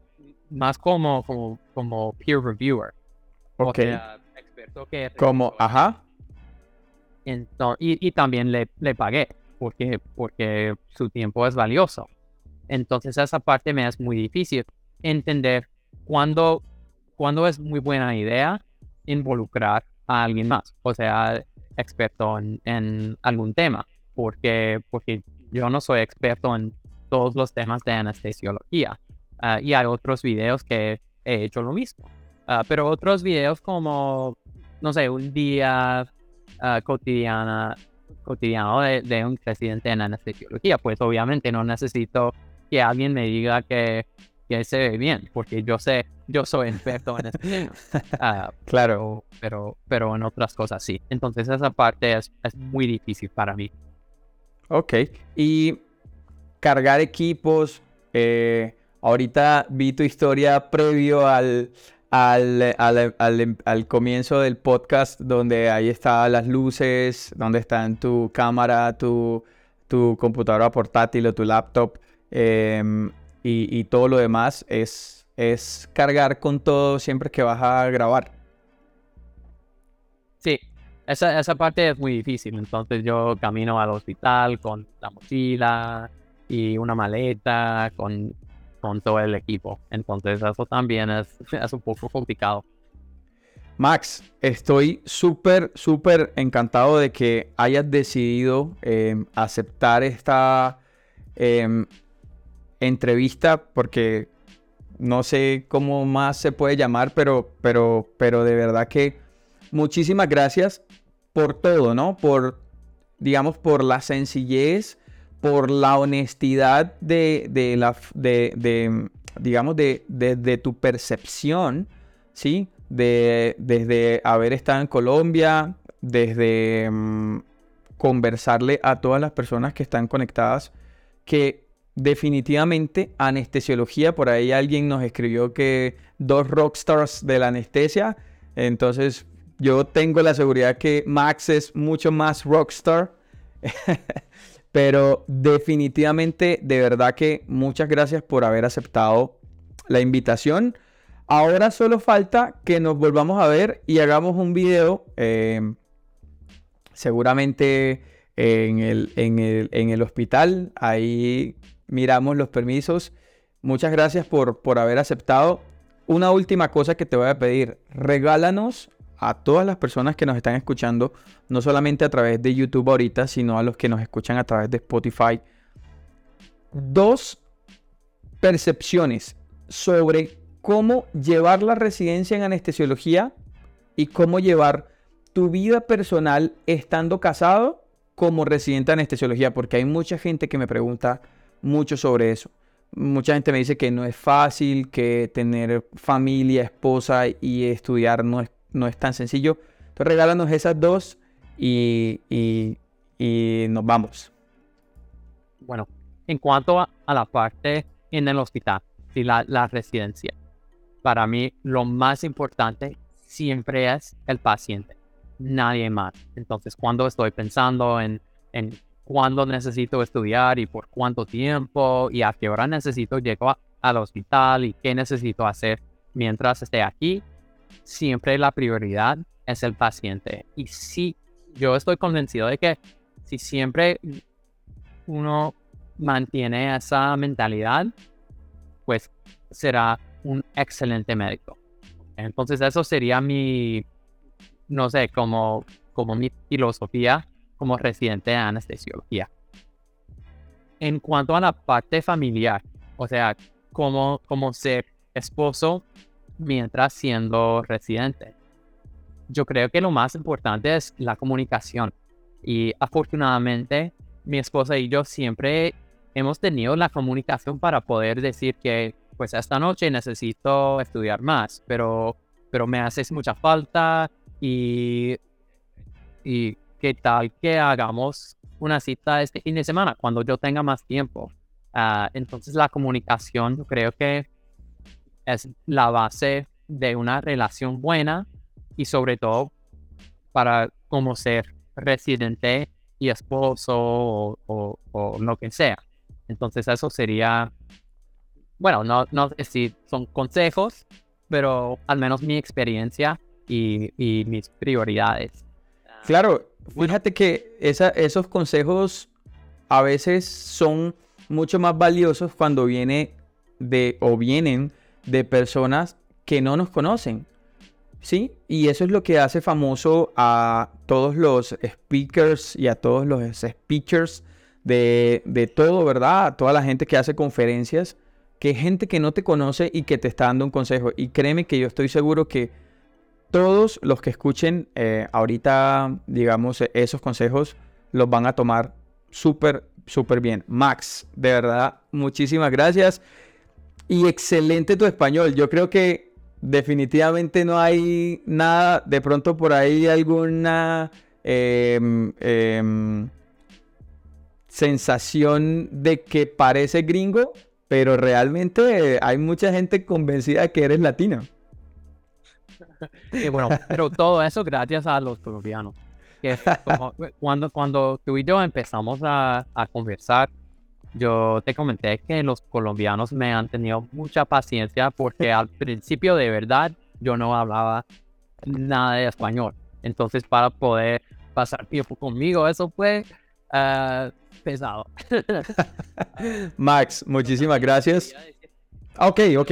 S2: más como, como, como peer reviewer.
S1: Ok. experto que... Como, ajá.
S2: Entonces, y, y, también le, le pagué porque, porque su tiempo es valioso. Entonces esa parte me es muy difícil entender cuándo, cuándo es muy buena idea involucrar a alguien más, o sea, experto en, en, algún tema, porque, porque yo no soy experto en todos los temas de anestesiología. Ah, y hay otros videos que he hecho lo mismo. Ah, pero otros videos como, no sé, un día uh, cotidiana, cotidiano de, un presidente en anestesiología, pues obviamente no necesito que alguien me diga que, que se ve bien, porque yo sé, yo soy experto en esto. claro. Pero, pero en otras cosas sí. Entonces esa parte es, es muy difícil para mí.
S1: Ok. Y cargar equipos, eh, Ahorita vi tu historia previo al, al, al, comienzo del podcast, donde ahí están las luces, donde están tu cámara, tu, tu computadora portátil o tu laptop em, y, todo lo demás. Es, es cargar con todo siempre que vas a grabar.
S2: Esa, esa parte es muy difícil. Entonces yo camino al hospital con la mochila y una maleta, con con todo el equipo. Entonces eso también es, es un poco complicado.
S1: Max, estoy súper, súper encantado de que hayas decidido em, aceptar esta em, entrevista porque no sé cómo más se puede llamar, pero, pero, pero de verdad que muchísimas gracias por todo, ¿no? Por, digamos, por la sencillez, por la honestidad de, de la, de, digamos, de, de, tu percepción, ¿sí? De, desde haber estado en Colombia, desde mm, conversarle a todas las personas que están conectadas, que definitivamente anestesiología, por ahí alguien nos escribió que dos rockstars de la anestesia, entonces yo tengo la seguridad que Max es mucho más rockstar. Pero definitivamente, de verdad que muchas gracias por haber aceptado la invitación. Ahora solo falta que nos volvamos a ver y hagamos un video. Eh, seguramente en el, en, el, en el, hospital. Ahí miramos los permisos. Muchas gracias por, por haber aceptado. Una última cosa que te voy a pedir. Regálanos a todas las personas que nos están escuchando, no solamente a través de YouTube ahorita, sino a los que nos escuchan a través de Spotify, dos percepciones sobre cómo llevar la residencia en anestesiología y cómo llevar tu vida personal estando casado como residente de anestesiología, porque hay mucha gente que me pregunta mucho sobre eso. Mucha gente me dice que no es fácil, que tener familia, esposa y estudiar no es no es tan sencillo. Entonces regálanos esas dos y, nos vamos.
S2: Bueno, en cuanto a, la parte en el hospital y la, residencia, para mí lo más importante siempre es el paciente, nadie más. Entonces, cuando estoy pensando en, en cuándo necesito estudiar y por cuánto tiempo y a qué hora necesito llegar al hospital y qué necesito hacer mientras esté aquí, siempre la prioridad es el paciente. Y sí, yo estoy convencido de que si siempre uno mantiene esa mentalidad, pues será un excelente médico. Entonces eso sería mi, no sé, como, como mi filosofía como residente de anestesiología. En cuanto a la parte familiar, o sea, como, como ser esposo mientras siendo residente. Yo creo que lo más importante es la comunicación y afortunadamente mi esposa y yo siempre hemos tenido la comunicación para poder decir que pues esta noche necesito estudiar más, pero, pero me haces mucha falta y, y qué tal que hagamos una cita este fin de semana cuando yo tenga más tiempo. Ah, entonces la comunicación yo creo que es la base de una relación buena y sobre todo para como ser residente y esposo o, lo que sea. Entonces eso sería, bueno, no, no sé si son consejos, pero al menos mi experiencia y, mis prioridades.
S1: Claro, fíjate que esa, esos consejos a veces son mucho más valiosos cuando viene de o vienen de personas que no nos conocen. ¿Sí? Y eso es lo que hace famoso a todos los speakers y a todos los speakers de, de todo, ¿verdad? A toda la gente que hace conferencias, que es gente que no te conoce y que te está dando un consejo. Y créeme que yo estoy seguro que todos los que escuchen eh, ahorita, digamos, esos consejos, los van a tomar súper, súper bien. Max, de verdad, muchísimas gracias. Y excelente tu español. Yo creo que definitivamente no hay nada, de pronto por ahí alguna em, em, sensación de que parece gringo, pero realmente hay mucha gente convencida de que eres latino.
S2: Y bueno, pero todo eso gracias a los colombianos. Cuando, cuando tú y yo empezamos a, a conversar, yo te comenté que los colombianos me han tenido mucha paciencia porque al principio de verdad yo no hablaba nada de español. Entonces para poder pasar tiempo conmigo, eso fue uh, pesado.
S1: Max, muchísimas gracias. Ok, ok.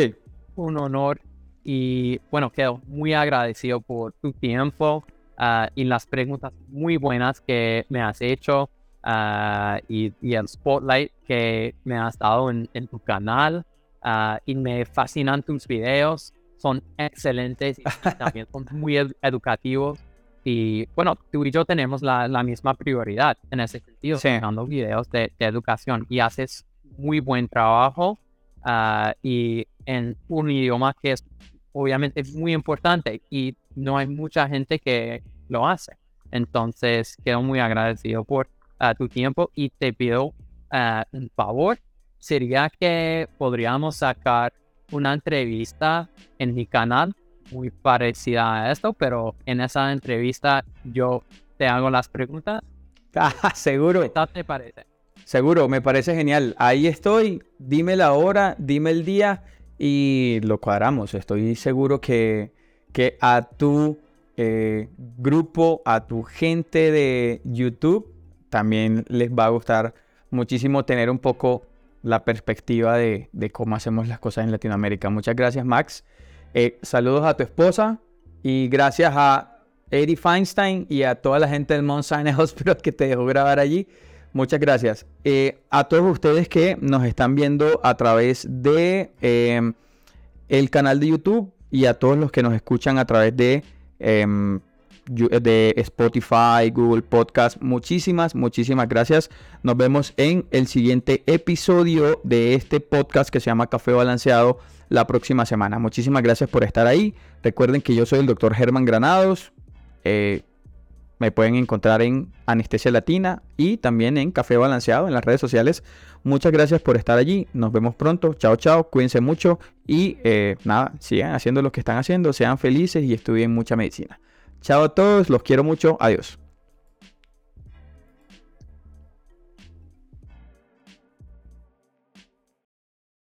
S2: Un honor y bueno, quedo muy agradecido por tu tiempo uh, y las preguntas muy buenas que me has hecho. Ah, y, el spotlight que me has dado en, tu canal. ah, y me fascinan tus videos. Son excelentes y también son muy educativos. Y bueno, tú y yo tenemos la, la misma prioridad en ese sentido,
S1: Sí.
S2: sacando videos de, de educación y haces muy buen trabajo ah, y en un idioma que es obviamente muy importante y no hay mucha gente que lo hace. Entonces, quedo muy agradecido por ah, tu tiempo y te pido ah, un favor. Sería que podríamos sacar una entrevista en mi canal muy parecida a esto, pero en esa entrevista yo te hago las preguntas.
S1: Ah, seguro,
S2: ¿Qué te parece?
S1: seguro, me parece genial. Ahí estoy, dime la hora, dime el día y lo cuadramos. Estoy seguro que, que a tu eh, grupo, a tu gente de YouTube, también les va a gustar muchísimo tener un poco la perspectiva de, cómo hacemos las cosas en Latinoamérica. Muchas gracias, Max. Eh, saludos a tu esposa y gracias a Eddie Feinstein y a toda la gente del Mount Sinai Hospital que te dejó grabar allí. Muchas gracias. Eh, a todos ustedes que nos están viendo a través de eh, el canal de YouTube y a todos los que nos escuchan a través de, em, de Spotify, Google Podcast. Muchísimas, muchísimas gracias. Nos vemos en el siguiente episodio de este podcast que se llama Café Balanceado la próxima semana. Muchísimas gracias por estar ahí. Recuerden que yo soy el doctor Germán Granados. Eh, me pueden encontrar en Anestesia Latina y también en Café Balanceado en las redes sociales. Muchas gracias por estar allí. Nos vemos pronto. Chao, chao. Cuídense mucho. Y eh, nada, sigan haciendo lo que están haciendo. Sean felices y estudien mucha medicina. Chao a todos. Los quiero mucho. Adiós.